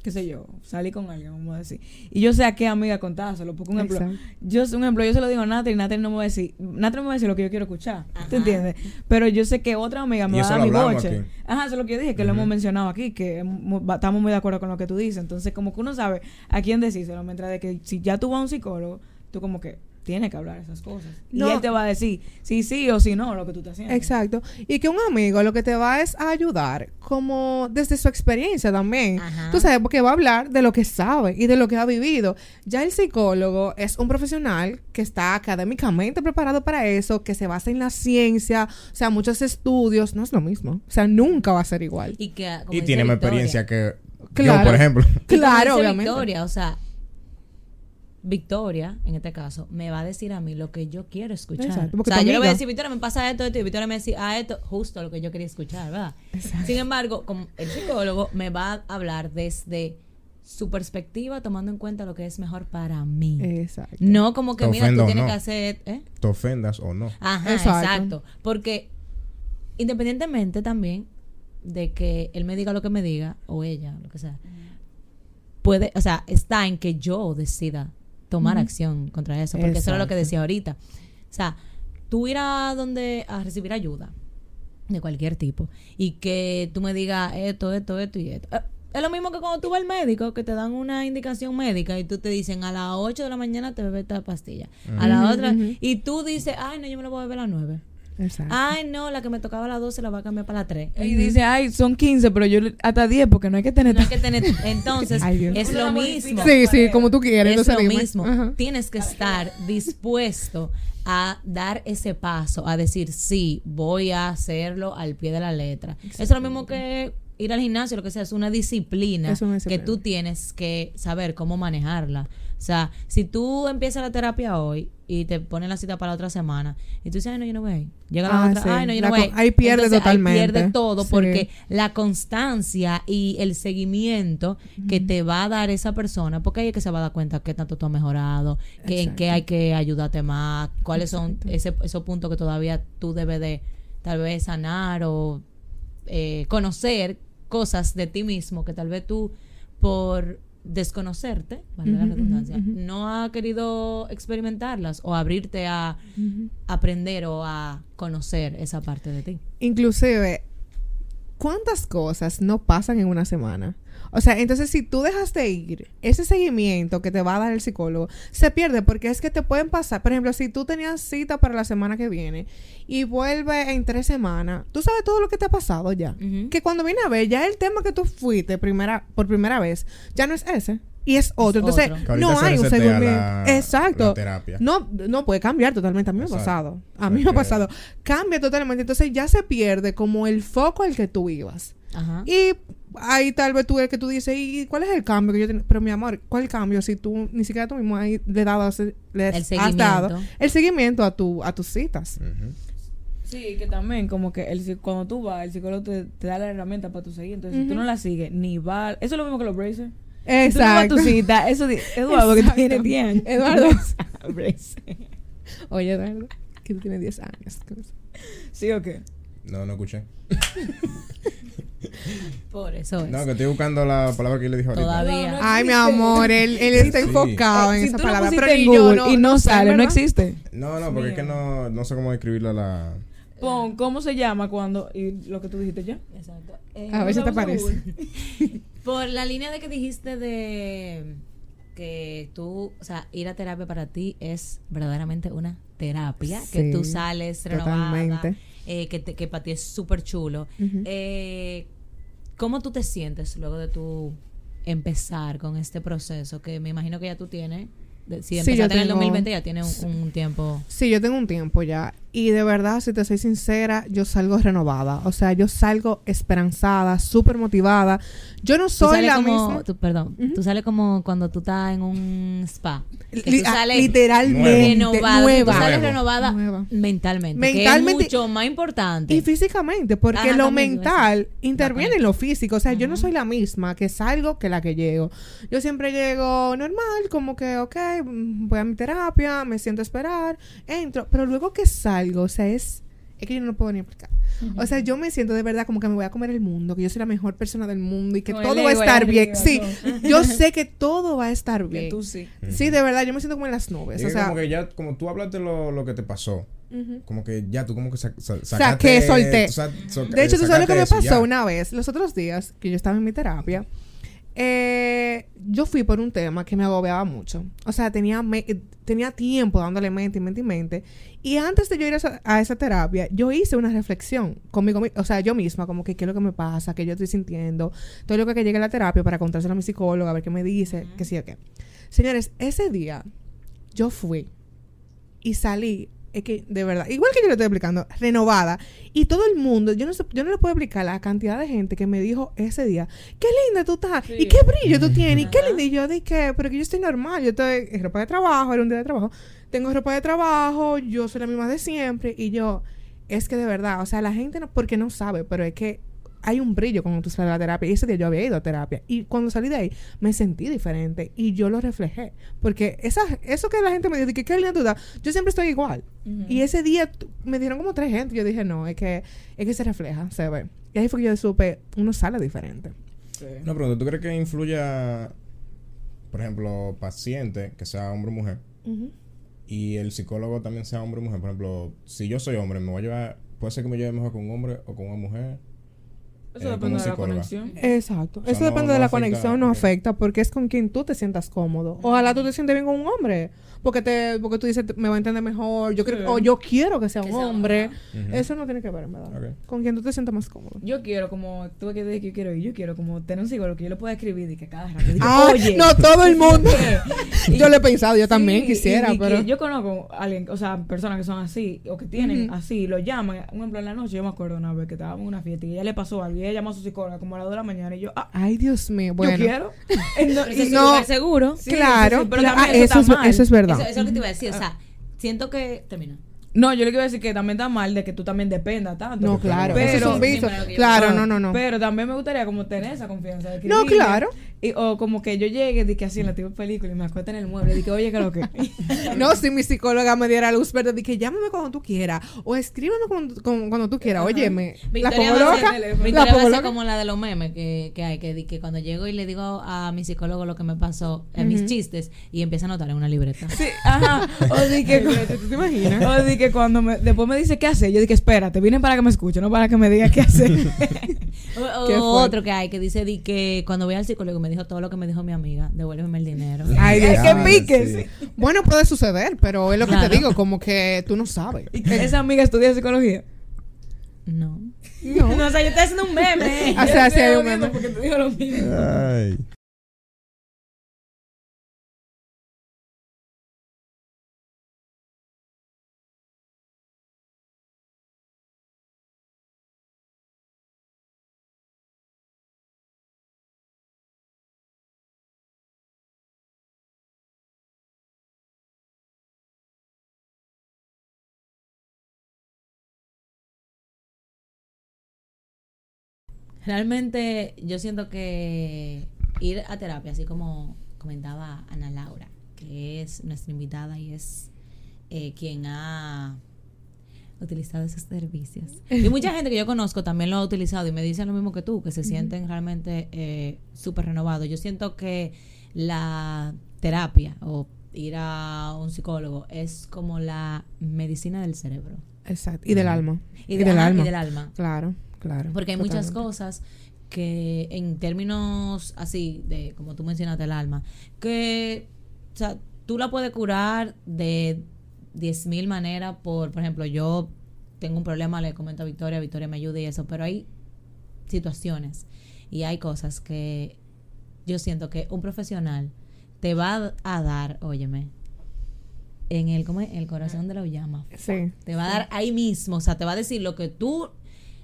C: qué sé yo, salí con alguien, vamos a decir, y yo sé a qué amiga contárselo, porque un ejemplo,
D: Exacto.
C: yo, un ejemplo, yo se lo digo a Natalie y Natalie no me va a decir, Natalie me va a decir lo que yo quiero escuchar, ¿te entiendes? Pero yo sé que otra amiga me
B: Y
C: va a dar mi boche.
B: aquí.
C: Ajá, eso es lo que yo dije, que lo hemos mencionado aquí, que estamos muy de acuerdo con lo que tú dices. Entonces, como que uno sabe a quién decírselo, mientras de que si ya tú vas a un psicólogo, tú como que tienes que hablar esas cosas.
D: No.
C: Y él te va a decir si sí o si no lo que tú estás haciendo.
D: Exacto. Y que un amigo lo que te va es a ayudar, como desde su experiencia también.
A: Ajá.
D: Tú sabes, porque va a hablar de lo que sabe y de lo que ha vivido. Ya el psicólogo es un profesional que está académicamente preparado para eso, que se basa en la ciencia, o sea, muchos estudios. No es lo mismo. O sea, nunca va a ser igual.
A: Y que como
B: Y tiene más experiencia que
D: Claro.
B: yo, por ejemplo.
D: Claro, obviamente.
A: Victoria, o sea, Victoria, en este caso, me va a decir a mí lo que yo quiero escuchar.
D: Exacto,
A: o sea, yo le voy a decir, Victoria, me pasa esto, esto, y Victoria me decir, ah, esto, justo lo que yo quería escuchar, ¿verdad? Sin embargo, como el psicólogo me va a hablar desde su perspectiva, tomando en cuenta lo que es mejor para mí.
D: Exacto.
A: No como que, mira, tú tienes
B: no.
A: que hacer... ¿eh?
B: Te ofendas o no.
A: Ajá,
D: Exacto.
A: exacto. Porque independientemente también de que él me diga lo que me diga, o ella, lo que sea, puede, o sea, está en que yo decida tomar acción contra eso, porque eso era lo que decía ahorita. O sea, tú ir a donde a recibir ayuda de cualquier tipo y que tú me digas esto, esto, esto y esto. Eh, Es lo mismo que cuando tú vas al médico, que te dan una indicación médica y tú te dicen a las 8 de la mañana te bebes esta pastilla. A la otra, y tú dices, ay, no, yo me la voy a beber a las 9.
D: Exacto.
A: Ay, no, la que me tocaba a las 12 la va a cambiar para las 3.
C: Y dice, ay, son 15, pero yo le- hasta 10 porque no hay que tener...
A: No hay que tener. Entonces,
D: Ay,
A: es lo mismo.
D: sí, sí, como tú quieres.
A: Es lo mismo.
D: Ajá.
A: Tienes que estar dispuesto a dar ese paso, a decir, sí, voy a hacerlo al pie de la letra. Eso es lo mismo que ir al gimnasio, lo que sea, es una disciplina,
D: Es una
A: que
D: disciplina.
A: tú tienes que saber cómo manejarla. O sea, si tú empiezas la terapia hoy y te ponen la cita para la otra semana y tú dices, ay, no, yo no voy. a ir". Llega la
D: Ah,
A: otra,
D: sí.
A: ay, no, yo
D: La
A: no voy. a
D: co-
A: ir".
D: ahí pierde
A: Entonces,
D: totalmente.
A: Ahí pierde todo
D: Sí.
A: porque la constancia y el seguimiento que te va a dar esa persona, porque ahí es que se va a dar cuenta qué tanto tú has mejorado, que, en qué hay que ayudarte más, cuáles son ese, esos puntos que todavía tú debes de tal vez sanar o eh, conocer cosas de ti mismo que tal vez tú por desconocerte, valga la redundancia, no ha querido experimentarlas o abrirte a aprender o a conocer esa parte de ti.
D: Inclusive, ¿cuántas cosas no pasan en una semana? O sea, entonces si tú dejas de ir, ese seguimiento que te va a dar el psicólogo se pierde porque es que te pueden pasar. Por ejemplo, si tú tenías cita para la semana que viene y vuelve en tres semanas, tú sabes todo lo que te ha pasado ya. Que cuando viene a ver, ya el tema que tú fuiste primera, por primera vez, ya no es ese. Y es otro. Entonces,
A: otro.
D: No hay un seguimiento.
B: la-
D: Exacto.
B: la terapia.
D: No, no puede cambiar totalmente. A mí me ha pasado. A mí me ha pasado. Cambia totalmente. Entonces ya se pierde como el foco al que tú ibas.
A: Ajá.
D: Y ahí tal vez tú el que tú dices, ¿y cuál es el cambio que yo tengo? Pero mi amor, ¿cuál cambio si tú ni siquiera tú mismo ahí le, dado, le
A: El
D: has
A: seguimiento.
D: dado el seguimiento a, tu, a tus citas?
C: Sí, que también como que el, cuando tú vas, el psicólogo te, te da la herramienta para tu seguir. Entonces, si tú no la sigues, ni va... Eso es lo mismo que los braces. Si tú no vas a
D: Exacto.
C: tu cita, eso... Eduardo, que
D: Exacto.
C: tiene 10 años.
D: Eduardo.
C: Braces.
D: Oye, Eduardo, que tú tienes 10 años.
C: ¿Sí o qué?
B: No, no escuché.
A: Por eso es.
B: No, que estoy buscando la palabra que yo le dije ahorita.
A: Todavía.
C: No, no
D: Ay, mi amor, él, él está
B: Sí.
D: enfocado en
C: si
D: esa palabra. Pero
C: en Google y no sale, no existe.
B: No, no, porque es que no, no sé cómo escribirla la...
C: Pon, ¿cómo se llama cuando? Y lo que tú dijiste ya.
A: Exacto. Eh,
D: A ver si te parece.
A: Por la línea de que dijiste de que tú, o sea, ir a terapia para ti es verdaderamente una terapia, que tú sales renovada,
D: totalmente.
A: Eh, que, te- que para ti es súper chulo. Eh, ¿Cómo tú te sientes luego de tu empezar con este proceso? Que me imagino que ya tú tienes, de- si empezaste en el
D: tengo-
A: 2020 ya tienes un, un tiempo.
D: Sí, yo tengo un tiempo ya. Y de verdad, si te soy sincera, yo salgo renovada. O sea, yo salgo esperanzada, súper motivada. Yo no soy la
A: como,
D: misma.
A: tú- perdón,
D: Ujú.
A: tú sales como cuando tú estás en un spa.
D: Li- ah, literalmente
A: renovada.
D: nueva.
A: Tú sales
B: Nuevo.
A: renovada
D: Nueva.
A: mentalmente,
D: Mentalmente-
A: Que es mucho más importante.
D: Y físicamente, porque
A: Ajá,
D: lo mental interviene en lo físico. O sea, yo no soy la misma que salgo que la que llego. Yo siempre llego normal, como que, ok, mm, voy a mi terapia, me siento a esperar, entro. Pero luego que salgo, o sea, es, es que yo no lo puedo ni explicar. O sea, yo me siento de verdad como que me voy a comer el mundo, que yo soy la mejor persona del mundo y que todo va a estar
C: arriba,
D: bien. Sí, yo sé que todo va a estar
C: Que
D: bien.
C: tú sí.
D: Sí, de verdad, yo me siento como en las nubes.
B: Y
D: O sea,
B: como que ya, como tú hablaste lo, lo que te pasó,
D: ujú.
B: como que ya tú como que sa- sa-
D: Saqué,
B: sacaste-
D: solté.
B: tú sa- so-
D: De hecho, tú sabes lo que me pasó
B: ya.
D: una vez, los otros días que yo estaba en mi terapia. eh, yo fui por un tema que me agobiaba mucho. O sea, tenía, tenía tiempo dándole mente y mente y mente. Y antes de yo ir a esa, a esa terapia, yo hice una reflexión conmigo, mi- o sea, yo misma, como que qué es lo que me pasa, qué yo estoy sintiendo. Todo lo que que llegue a la terapia para contárselo a mi psicóloga, a ver qué me dice, qué sí o qué. Señores, ese día yo fui y salí, es que de verdad, igual que yo le estoy explicando, renovada. Y todo el mundo, yo no, sé- yo no le puedo explicar la cantidad de gente que me dijo ese día, qué linda tú estás,
C: Sí.
D: y qué brillo tú tienes, y qué
A: Ajá.
D: lindo. Y yo dije, pero que yo estoy normal, yo estoy en ropa de trabajo, era un día de trabajo, tengo ropa de trabajo, yo soy la misma de siempre. Y yo, es que de verdad, o sea, la gente no, porque no sabe, pero es que hay un brillo cuando tú sales a la terapia. Y ese día yo había ido a terapia. Y cuando salí de ahí, me sentí diferente. Y yo lo reflejé. Porque esa, eso que la gente me dice, que qué linda estás, yo siempre estoy igual. Y ese día me dieron como tres gente. Yo dije, no, es que, es que se refleja, se ve. Y ahí fue que yo supe, uno sale diferente.
C: Sí.
B: No, pero ¿tú crees que influya, por ejemplo, paciente, que sea hombre o mujer, y el psicólogo también sea hombre o mujer? Por ejemplo, si yo soy hombre, me voy a llevar, puede ser que me lleve mejor con un hombre o con una mujer.
C: Eso
B: eh,
C: depende de la
B: psicóloga.
C: conexión.
D: Exacto.
B: O sea,
D: Eso
B: no-
D: depende
B: no
D: de la
B: afecta,
D: conexión, no afecta, porque es con quien tú te sientas cómodo. Ojalá tú te sientes bien con un hombre, porque te, porque tú dices me va a entender mejor, yo creo, o yo quiero que sea
A: Que
D: un
A: sea
D: hombre. Eso no tiene que ver, en verdad. Con quien tú te sientas más cómodo.
C: Yo quiero, como tuve que decir que yo quiero ir, yo quiero como tener un psicólogo que yo lo pueda escribir y que cada rato diga,
D: Ah,
C: oye.
D: no todo el mundo. yo lo he pensado, yo también
C: Sí,
D: quisiera,
C: y- y que
D: pero
C: yo conozco a alguien, o sea, personas que son así, o que tienen
D: Ujú.
C: así, lo llaman, un ejemplo en la noche, yo me acuerdo una vez que estábamos en una fiesta y ella le pasó algo y ella llamó a su psicóloga como a las 2 de la mañana y yo, ah,
D: ay, Dios mío, bueno.
C: yo quiero. No,
D: no-
A: seguro.
C: Sí,
D: claro,
C: sí, sí, pero
D: cla-
C: también
D: ah,
C: eso
D: eso, es, eso es verdad.
A: Eso, eso es lo que te iba a decir. O sea, siento que. Termina.
C: No, yo le quiero decir que también está mal de que tú también dependas tanto.
D: no, claro,
C: pero,
D: eso es un vicio.
A: Que
D: Claro, no, no, no.
C: Pero también me gustaría como tener esa confianza. De
D: No,
C: escribirle,
D: claro.
C: Y, o como que yo llegue de que así en la tipo película y me acueste en el mueble y que oye, que lo que.
D: No, si mi psicóloga me diera luz verde, de que llámame cuando tú quieras. O escríbeme cuando, cuando, cuando tú quieras. Óyeme, la pongo loca.
C: La
D: La
A: Victoria va a
D: pongo loca.
A: como la de los memes que, que hay, que, di- que cuando llego y le digo a mi psicólogo lo que me pasó, en mis
D: Ujú.
A: chistes, y empieza a anotar en una libreta.
C: Sí, ajá. O di que,
D: ¿Tú te imaginas?
C: o di que cuando me, después me dice qué hacer, yo dije, espérate, vienen para que me escuche, no para que me diga qué hacer.
A: Otro que hay que dice di que cuando voy al psicólogo me dijo todo lo que me dijo mi amiga, devuélveme el dinero.
D: Ay, Dios
C: Es que
B: Diablo,
C: pique,
B: sí.
D: Bueno, puede suceder, pero es lo que
A: Claro.
D: te digo, como que tú no sabes.
C: Y que esa amiga estudia psicología.
A: No.
D: No.
C: No, o sea, yo estoy haciendo un meme.
D: O sea,
C: Yo
D: sí hay un meme.
C: Porque te digo lo mismo.
B: Ay.
A: Realmente yo siento que ir a terapia, así como comentaba Ana Laura, que es nuestra invitada y es eh, quien ha utilizado esos servicios. Y mucha gente que yo conozco también lo ha utilizado y me dicen lo mismo que tú, que se sienten realmente eh, súper renovados. Yo siento que la terapia o ir a un psicólogo es como la medicina del cerebro.
D: Exacto. Y del alma.
A: Y, de-
D: del
A: ajá,
D: alma.
A: y del alma.
D: Claro, claro.
A: Porque hay muchas cosas que en términos así, de como tú mencionaste, el alma, que o sea, tú la puedes curar de 10.000 maneras por, por ejemplo, yo tengo un problema, le comento a Victoria, Victoria me ayuda y eso, pero hay situaciones y hay cosas que yo siento que un profesional te va a dar, óyeme, en el, ¿cómo es? el corazón de la llama.
D: Sí.
A: Te va a dar ahí mismo, o sea, te va a decir lo que tú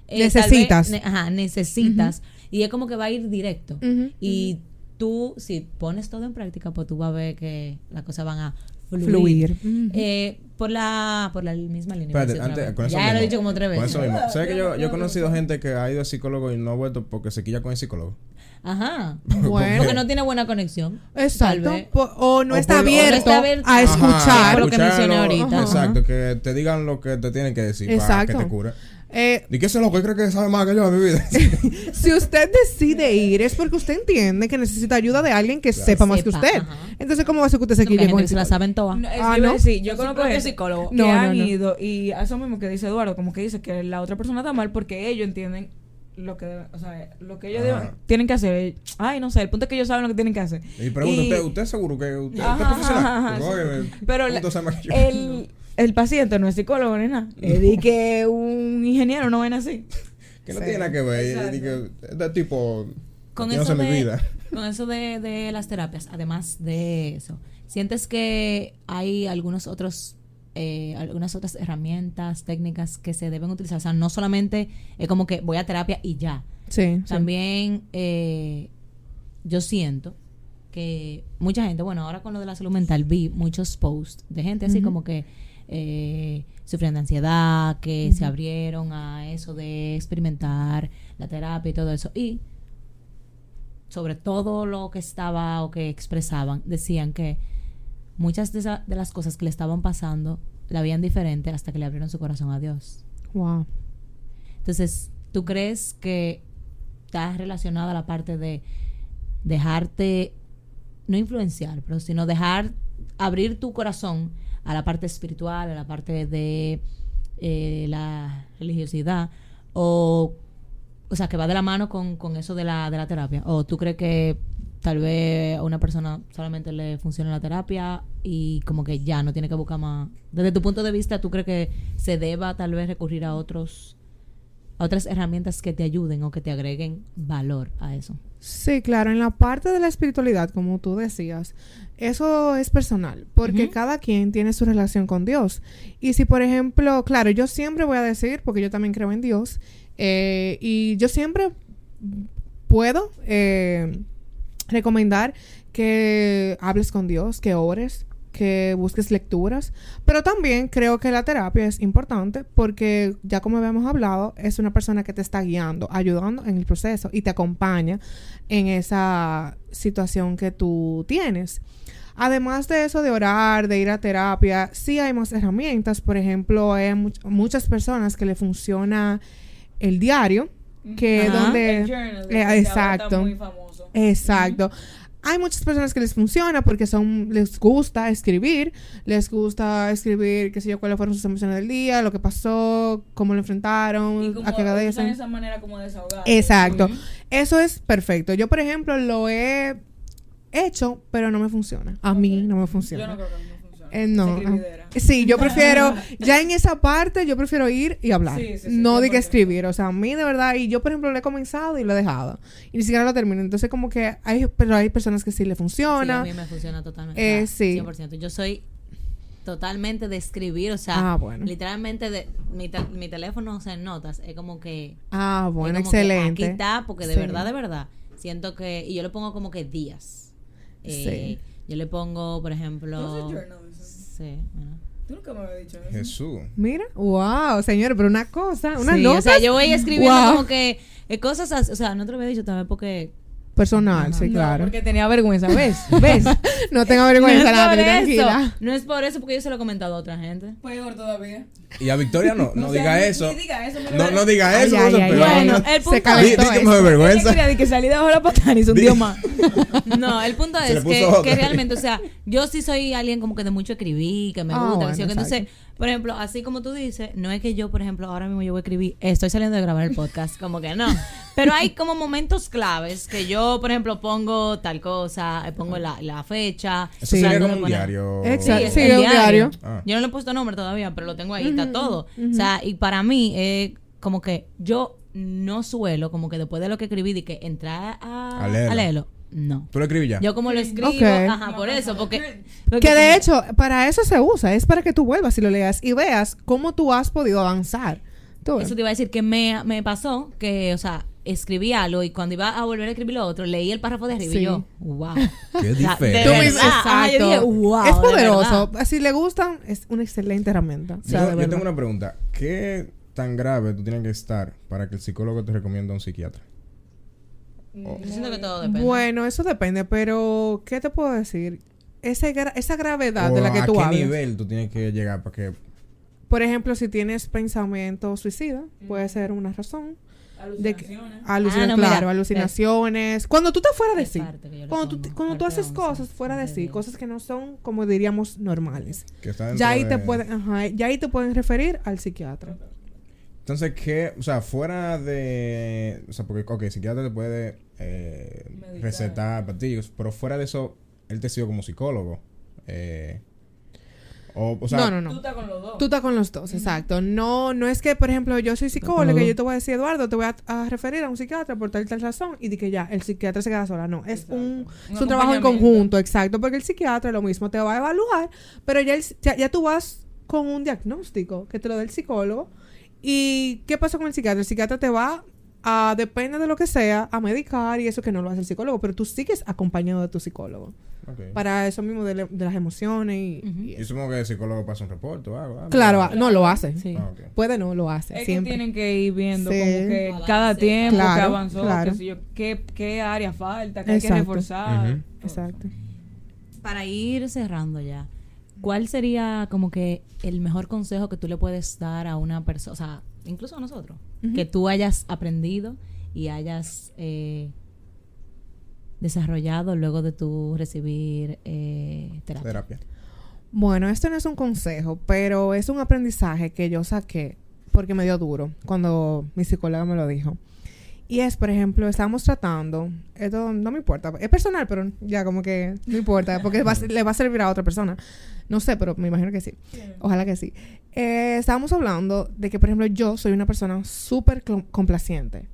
A: eh,
D: Necesitas.
A: tal vez ne- ajá, necesitas. Y es como que va a ir directo. Y tú, si pones todo en práctica, pues tú vas a ver que las cosas van a fluir.
D: Fluir.
A: Eh, por la por la misma línea.
B: Espérate,
A: a
B: antes, con eso
A: ya lo he dicho como tres
B: Con
A: veces.
B: eso mismo. ¿Sabes que yo, yo he conocido gente que ha ido al psicólogo y no ha vuelto porque se quilla con el psicólogo?
A: Ajá.
D: Bueno.
A: Porque no tiene buena conexión.
D: Exacto.
A: Tal vez.
D: Po- o no
B: O
D: está
B: por- o no
D: abierto
A: está abierto.
D: a
A: Ajá,
D: escuchar.
A: lo que mencioné ahorita.
B: Exacto, que te digan lo que te tienen que decir para
D: Exacto.
B: que te cure.
D: Eh,
B: ¿Y qué es loco? ¿Qué cree que sabe más que yo de mi vida?
D: si usted decide ir es porque usted entiende que necesita ayuda de alguien que sepa más que usted.
A: ajá.
D: Entonces, ¿cómo va a ser que usted se quille con
A: que se la saben todas.
C: No,
D: Ah,
C: que a decir, yo conozco
A: propio
C: gente
A: psicólogo.
C: que
D: No, no,
C: han
D: no.
C: ido y a eso mismo que dice Eduardo, como que dice que la otra persona está mal porque ellos entienden lo que deben- o sea, lo que ellos deben- tienen que hacer. Ay, no sé, el punto es que ellos saben lo que tienen que hacer.
B: Y pregunta,
C: Y-
B: ¿usted, ¿usted seguro que usted, usted
C: Ajá,
B: es profesional?
C: ajá, sí. Pero
B: ¿cómo
C: la-
B: que
C: el, el paciente no es psicólogo ni nada. Es de que un ingeniero no ven así.
B: Que no
D: Sí.
B: tiene nada que ver. Que Este tipo...
A: con
B: no
A: eso,
B: sé mi
A: de,
B: vida.
A: con eso de, de las terapias, además de eso, ¿sientes que hay algunos otros, eh, algunas otras herramientas, técnicas que se deben utilizar? O sea, no solamente es como que voy a terapia y ya.
D: Sí, sí.
A: También eh, yo siento que mucha gente, bueno, ahora con lo de la salud mental vi muchos posts de gente así como que eh, sufrían de ansiedad, que se abrieron a eso de experimentar la terapia y todo eso. Y sobre todo lo que estaba o que expresaban, decían que muchas de, esa- de las cosas que le estaban pasando la veían diferente hasta que le abrieron su corazón a Dios.
D: Wow.
A: Entonces, ¿tú crees que está relacionada a la parte de dejarte, no influenciar, pero sino dejar, abrir tu corazón a la parte espiritual, a la parte de eh, la religiosidad? O, o sea, que va de la mano con, con eso de la, de la terapia. ¿O tú crees que tal vez a una persona solamente le funciona la terapia y como que ya no tiene que buscar más? Desde tu punto de vista, ¿tú crees que se deba tal vez recurrir a otros a otras herramientas que te ayuden o que te agreguen valor a eso?
D: Sí, claro, en la parte de la espiritualidad, como tú decías, eso es personal, porque cada quien tiene su relación con Dios. Y si, por ejemplo, claro, yo siempre voy a decir, porque yo también creo en Dios, eh, y yo siempre puedo eh, recomendar que hables con Dios, que ores, que busques lecturas, pero también creo que la terapia es importante porque ya como habíamos hablado, es una persona que te está guiando, ayudando en el proceso y te acompaña en esa situación que tú tienes. Además de eso de orar, de ir a terapia, sí hay más herramientas. Por ejemplo, hay much- muchas personas que le funciona el diario, que es
A: Ajá.
D: donde...
C: El journal,
D: Eh, exacto.
C: muy famoso.
D: Exacto. Hay muchas personas que les funciona porque son les gusta escribir, les gusta escribir, qué sé yo, cuáles fueron sus emociones del día, lo que pasó, cómo lo enfrentaron,
C: Y como
D: a qué agradecen.
C: esa manera como de desahogar.
D: Exacto. Eso es perfecto. Yo, por ejemplo, lo he hecho, pero no me funciona. A mí no me
C: Yo
D: funciona.
C: no creo que a mí me funcione.
D: Eh, no. Sí, yo prefiero, ya en esa parte, yo prefiero ir y hablar.
C: Sí, sí, sí,
D: no de que
C: 100%.
D: escribir. O sea, a mí de verdad, y yo por ejemplo lo he comenzado y lo he dejado. Y ni siquiera lo termino. Entonces como que hay, pero hay personas que sí le
A: Sí, a
D: funciona.
A: mí me funciona totalmente.
D: Eh, sí.
A: 100%. Yo soy totalmente de escribir, o sea,
D: Ah, bueno.
A: literalmente de mi, te- mi teléfono, o sea, en notas, es como que...
D: ah, bueno,
A: es como que
D: excelente.
A: aquí está, porque de
D: Sí.
A: verdad, de verdad, siento que... Y yo le pongo como que días. Eh, Yo le pongo, por ejemplo... Sí, bueno.
C: Tú nunca me habías dicho eso.
B: Jesús.
D: Mira, wow, señores, pero una cosa, una
A: Sí,
D: nota.
A: O sea, yo voy escribiendo
D: Wow.
A: como que eh, cosas así, o sea, no te lo había dicho también porque
D: Personal, sí,
C: No,
D: claro.
C: porque tenía vergüenza, ¿ves? ¿Ves?
D: No tengo
A: no
D: vergüenza, Natalie,
A: por
D: tranquila.
A: eso. No es por eso, porque yo se lo he comentado a otra gente.
C: Peor todavía.
B: Y a Victoria no, no,
C: sea,
B: diga
C: ni-
B: eso.
C: ni diga eso,
B: No, no diga eso,
D: ay, ay,
A: Bueno,
B: no-
A: el
D: Se
A: punto
B: di que me vergüenza.
C: Ella quería que salí de la patana y se hundió
B: Di-
C: más.
A: No, el punto
B: Se
A: es que, que realmente, o sea, yo sí soy alguien como que de mucho escribir, que me
D: Ah,
A: gusta,
D: bueno,
A: que entonces, por ejemplo, así como tú dices, no es que yo, por ejemplo, ahora mismo yo voy a escribir, estoy saliendo de grabar el podcast, como que no. Pero hay como momentos claves que yo, por ejemplo, pongo tal cosa, pongo la, la fecha.
B: Eso
D: Sí.
B: sería como un
A: pone-
B: diario.
D: Exacto.
A: es
D: Sí,
A: el
D: diario.
B: Ah.
A: Yo no le he puesto nombre todavía, pero lo tengo ahí, está todo. O sea, y para mí, eh, como que yo no suelo, como que después de lo que escribí, de que entrar a,
B: A leerlo.
A: a leerlo, no.
B: ¿Tú lo escribís ya?
A: Yo como lo escribo, ajá, por eso, porque... porque
D: Que de
A: como-
D: hecho, para eso se usa. Es para que tú vuelvas y lo leas y veas cómo tú has podido avanzar. Tú.
A: Eso te iba a decir que me, me pasó que, o sea, escribí algo y cuando iba a volver a escribir lo otro, leí el párrafo de arriba
D: Sí.
A: y yo, wow.
B: Qué
A: O sea,
B: diferente.
A: yo dije, wow,
D: es
A: de
D: poderoso. Si le gustan, es una excelente herramienta. O sea,
B: yo, tengo una pregunta. ¿Qué tan grave tú tienes que estar para que el psicólogo te recomiende a un psiquiatra?
A: Yo siento que todo depende.
D: Bueno, eso depende, pero ¿qué te puedo decir? Esa, gra- esa gravedad
B: ¿O
D: de la que
B: ¿A
D: tú
B: qué
D: hablas.
B: nivel tú tienes que llegar para que...
D: Por ejemplo, si tienes pensamiento suicida, puede ser una razón. De que, alucinaciones,
A: Ah, no, mira,
D: claro, alucinaciones. Cuando tú estás fuera de sí. Cuando tú, cuando tú haces
A: 11,
D: cosas fuera de sí, cosas que no son, como diríamos, normales.
B: que está dentro
D: Ya ahí, te
B: de-
D: pueden, ajá, ya ahí te pueden referir al psiquiatra.
B: Entonces, ¿qué? O sea, fuera de... O sea, porque, ok, el psiquiatra te puede eh, recetar pastillas, pero fuera de eso, él te sirve como psicólogo. Eh, o, o sea,
D: no, no, no.
C: estás con los dos.
D: Tú estás con los dos, exacto. No, no es que, por ejemplo, yo soy psicóloga y yo te voy a decir, Eduardo, te voy a, a referir a un psiquiatra por tal y tal razón y di que ya, el psiquiatra se queda sola. No, es un, es un trabajo en conjunto, exacto, porque el psiquiatra lo mismo te va a evaluar, pero ya, el- ya, ya tú vas con un diagnóstico que te lo da el psicólogo. ¿Y qué pasa con el psiquiatra? El psiquiatra te va a, depende de lo que sea, a medicar y eso que no lo hace el psicólogo, pero tú sigues acompañado de tu psicólogo. Para eso mismo de, de las emociones y,
B: Yo
D: eso.
B: supongo que el psicólogo pasa un reporte o algo.
D: Claro, no lo hace.
A: Sí.
B: Ah.
D: Puede no, lo hace.
C: Es que
D: siempre.
C: tienen que ir viendo
D: Sí.
C: como que cada tiempo
D: Claro,
C: que avanzó,
D: claro.
C: qué sé yo, qué, qué área falta, qué hay que reforzar.
D: Exacto.
A: Para ir cerrando ya, ¿cuál sería como que el mejor consejo que tú le puedes dar a una persona, o sea, incluso a nosotros, que tú hayas aprendido y hayas eh, desarrollado luego de tu recibir eh, terapia?
B: Terapia.
D: Bueno, esto no es un consejo, pero es un aprendizaje que yo saqué porque me dio duro cuando mi psicóloga me lo dijo. Y es, por ejemplo, estábamos tratando, esto no me importa, es personal, pero ya como que no importa, porque va le va a servir a otra persona. No sé, pero me imagino que sí. Ojalá que sí. Eh, estábamos hablando de que, por ejemplo, yo soy una persona súper complaciente.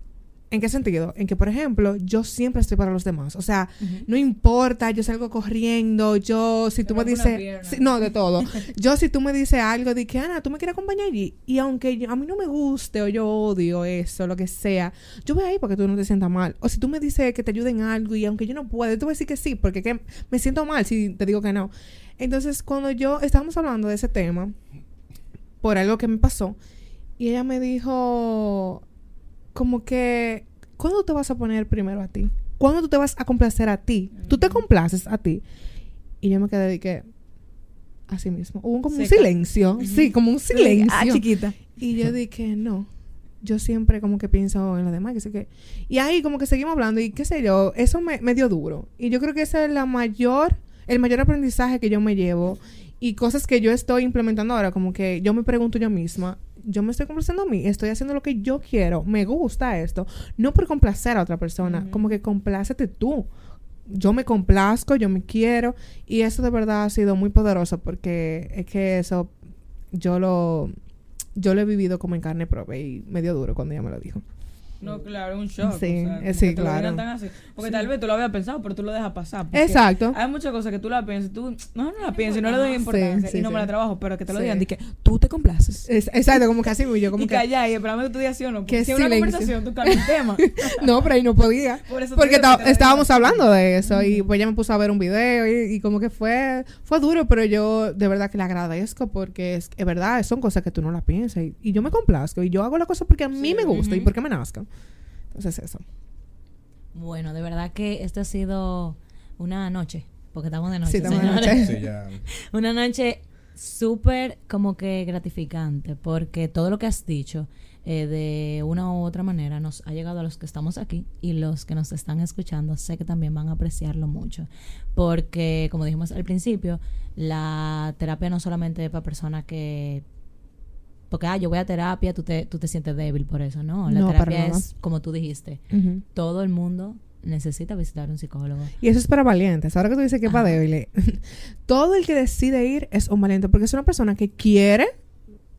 D: ¿En qué sentido? En que, por ejemplo, yo siempre estoy para los demás. O sea, no importa, yo salgo corriendo, yo, si tú me dices... no, de todo. yo, si tú me dices algo de que, Ana, tú me quieres acompañar allí, y aunque yo- a mí no me guste o yo odio eso, lo que sea, yo voy ahí porque tú no te sientas mal. O si tú me dices que te ayuden en algo y aunque yo no pueda, te voy a decir que sí, porque que me siento mal si te digo que no. Entonces, cuando yo estábamos hablando de ese tema, por algo que me pasó, y ella me dijo, como que, ¿cuándo te vas a poner primero a ti? ¿Cuándo tú te vas a complacer a ti? Tú te complaces a ti. Y yo me quedé de que, así mismo. Hubo como un silencio. Sí, como un silencio.
C: Ah, chiquita.
D: Y yo dije, no. Yo siempre como que pienso en lo demás, que sé qué. Y ahí como que seguimos hablando y qué sé yo, eso me, me dio duro. Y yo creo que ese es la mayor, el mayor aprendizaje que yo me llevo y cosas que yo estoy implementando ahora, como que yo me pregunto yo misma, yo me estoy complaciendo a mí, estoy haciendo lo que yo quiero, me gusta esto, no por complacer a otra persona, como que complácete tú. Yo me complazco, yo me quiero y eso de verdad ha sido muy poderoso porque es que eso yo lo yo lo he vivido como en carne propia y me dio duro cuando ella me lo dijo.
C: No, claro, un shock.
D: Sí,
C: o sea, como
D: sí,
C: que
D: claro.
C: digan tan así. Porque tal vez tú lo habías pensado, pero tú lo dejas pasar.
D: Exacto.
C: Hay muchas cosas que tú la piensas, tú no, no la piensas y no le doy importancia
D: sí,
C: y no me la trabajo, pero que te lo digan, di que tú te complaces.
D: Es- exacto, como que así yo como
C: y
D: que
C: y esperando que tú digas sí o no.
D: Qué
C: si una conversación, tú cambias el tema.
D: no, pero ahí no podía.
C: Por eso te
D: Porque
C: que
D: estábamos hablando de eso y pues ella me puso a ver un video y, y como que fue fue duro, pero yo de verdad que le agradezco porque es, es verdad, son cosas que tú no las piensas y, y yo me complazco y yo hago las cosas porque a mí me gusta y porque me nazcan. Entonces eso.
A: Bueno, de verdad que esto ha sido una noche, porque estamos de noche.
D: Sí, estamos de noche.
B: Sí, ya.
A: Una noche súper como que gratificante, porque todo lo que has dicho eh, de una u otra manera nos ha llegado a los que estamos aquí y los que nos están escuchando sé que también van a apreciarlo mucho, porque como dijimos al principio, la terapia no solamente es para personas que... Porque, ah, yo voy a terapia, tú te, tú te sientes débil por eso, ¿no? La
D: No, para
A: terapia
D: nada.
A: es, como tú dijiste, todo el mundo necesita visitar un psicólogo.
D: Y eso es para valientes. Ahora que tú dices que es para
A: Ajá.
D: débiles, todo el que decide ir es un valiente porque es una persona que quiere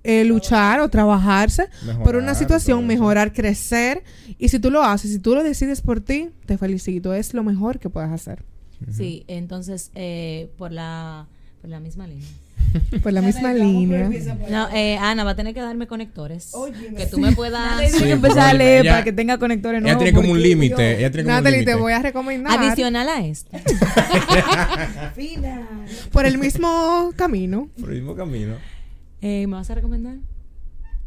D: eh, luchar o trabajarse por una situación, mejorar, crecer. Y si tú lo haces, si tú lo decides por ti, te felicito. Es lo mejor que puedes hacer.
A: Sí, entonces, eh, por la por la misma línea.
D: Por la misma línea.
A: No, eh, Ana, va a tener que darme conectores.
C: Óyeme.
A: que tú me puedas
C: tiene
B: Sí,
C: que empezar a
B: porque
C: leer
B: ella-
C: para que tenga conectores
B: Ella
C: nuevos.
B: tiene como un
C: porque
B: límite.
C: yo-
B: Ella tiene como un
D: Natalie, te
B: límite.
D: voy a recomendar
A: adicional a esto.
C: Fina.
D: por el mismo camino.
B: Por el mismo camino.
A: Eh, ¿Me vas a recomendar?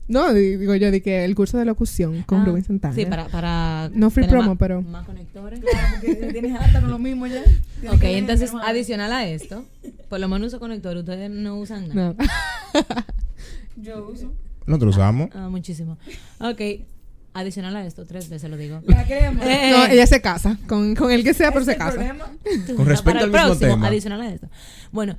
D: No, di- digo yo, de que el curso de locución con
A: Ah,
D: Rubén Santana.
A: Sí, para, para
D: No free
A: tener
D: promo,
A: más-
D: pero-
A: Más conectores.
C: Claro, porque tienes harta con lo mismo ya. Tienes
A: Ok, entonces, adicional a esto, por lo menos uso conector, ustedes no usan nada.
D: No.
C: Yo uso.
B: Nosotros usamos.
A: Ah, muchísimo. Ok, adicional a esto, tres veces lo digo.
C: La crema.
A: Eh,
D: No, ella se casa. Con, con el que sea, pero se casa.
C: problema.
B: Con respecto
A: Para
B: al
A: el
B: mismo
A: próximo,
B: tema.
A: Adicional a esto. Bueno,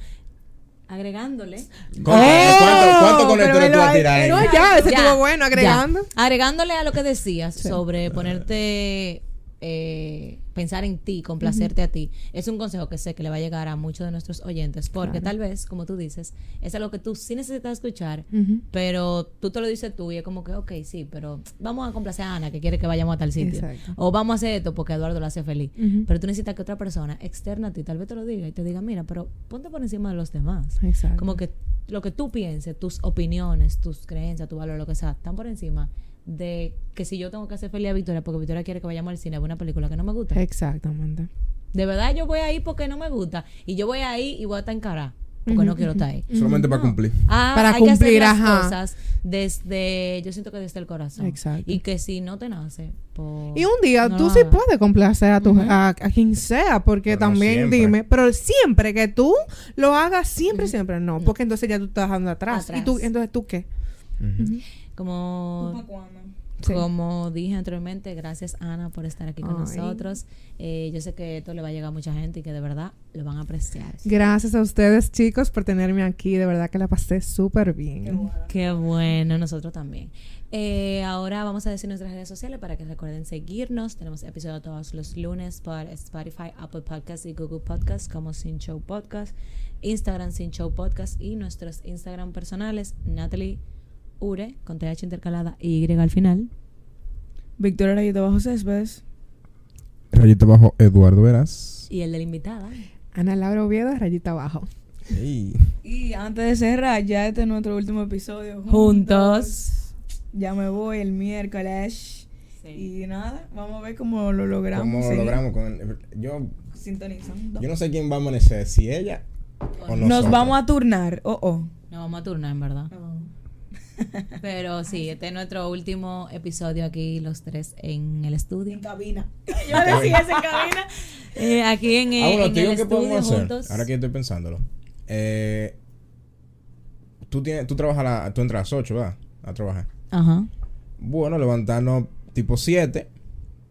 A: agregándole.
B: ¿Cuánto- ¿Cuánto, cuánto
C: pero
B: conectores
C: me
B: tú vas a tirar ahí?
D: No, ya, ese
A: Ya,
D: estuvo bueno, agregando.
A: ya. Agregándole a lo que decías
D: Sí.
A: sobre ponerte, eh, pensar en ti, complacerte a ti, es un consejo que sé que le va a llegar a muchos de nuestros oyentes, porque
D: Claro.
A: tal vez, como tú dices, es algo que tú sí necesitas escuchar, pero tú te lo dices tú y es como que, ok, sí, pero vamos a complacer a Ana que quiere que vayamos a tal sitio.
D: Exacto.
A: O vamos a hacer esto porque Eduardo lo hace feliz. Pero tú necesitas que otra persona externa a ti tal vez te lo diga y te diga, mira, pero ponte por encima de los demás.
D: Exacto.
A: Como que lo que tú pienses, tus opiniones, tus creencias, tu valor, lo que sea, están por encima de que si yo tengo que hacer feliz a Victoria porque Victoria quiere que vayamos al cine a ver una película que no me gusta.
D: Exactamente.
A: De verdad yo voy ahí porque no me gusta. Y yo voy ahí y voy a estar en cara porque no quiero estar ahí.
B: Solamente para cumplir.
A: Ah,
D: Para
A: hay que hacer
D: cumplir,
A: las
D: ajá.
A: cosas desde, yo siento que desde el corazón.
D: Exacto.
A: Y que si no te nace, pues...
D: Y un día
A: no
D: tú sí puedes complacer a, tu, a, a quien sea, porque
B: Pero
D: también dime, pero siempre que tú lo hagas, siempre, siempre no, porque entonces ya tú estás dejando atrás.
A: Atrás.
D: ¿Y tú, entonces tú qué?
A: Como. Como dije anteriormente, gracias Ana por estar aquí con
D: Ay.
A: nosotros. Eh, yo sé que esto le va a llegar a mucha gente y que de verdad lo van a apreciar.
D: Gracias a ustedes, chicos, por tenerme aquí. De verdad que la pasé súper bien.
A: Qué bueno, nosotros también. Eh, ahora vamos a decir nuestras redes sociales para que recuerden seguirnos. Tenemos episodios todos los lunes por Spotify, Apple Podcasts y Google Podcasts como Sin Show Podcast, Instagram Sin Show Podcast y nuestros Instagram personales, Natalie Ure con TH intercalada y Y al final.
C: Victoria Rayito Bajo Céspedes.
B: Rayito bajo Eduardo Veras.
A: Y el de la invitada.
D: Ana Laura Oviedo, rayita abajo.
B: Ey.
C: Y antes de cerrar, ya este es nuestro último episodio.
A: Juntos.
C: Ya me voy el miércoles. Y nada, vamos a ver cómo lo logramos.
B: ¿Cómo
C: seguir
B: logramos con yo
C: Sintonizando.
B: yo no sé quién va a amanecer, si ella o nosotros.
C: Nos vamos a turnar. Oh, oh.
A: Nos vamos a turnar, en verdad. Pero sí, este es nuestro último episodio aquí, los tres en el estudio.
C: cabina. Yo decía esa en cabina.
A: Eh, aquí en,
B: Ah, bueno,
A: en
B: te digo
A: el
B: qué
A: estudio
B: podemos hacer.
A: juntos.
B: Ahora que estoy pensándolo. Eh, tú, tienes, tú trabajas la, tú entras a las 8, ¿verdad? A trabajar.
A: Ajá.
B: Bueno, levantarnos tipo 7.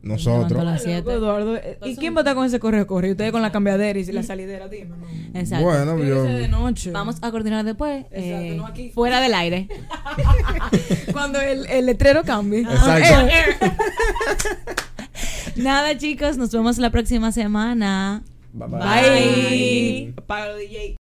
B: Nosotros.
A: Las siete.
C: Eduardo, eh, ¿y quién va a estar con ese correo corre? Y ustedes con la cambiadera y la salidera, dime. No.
A: Exacto.
B: Bueno, yo.
C: de noche.
A: Vamos a coordinar después.
C: Exacto,
A: eh,
C: no aquí.
A: Fuera del aire.
C: Cuando el, el letrero cambie.
B: Exacto.
A: Nada, chicos, nos vemos la próxima semana.
B: Bye bye.
A: Bye.
C: DJ.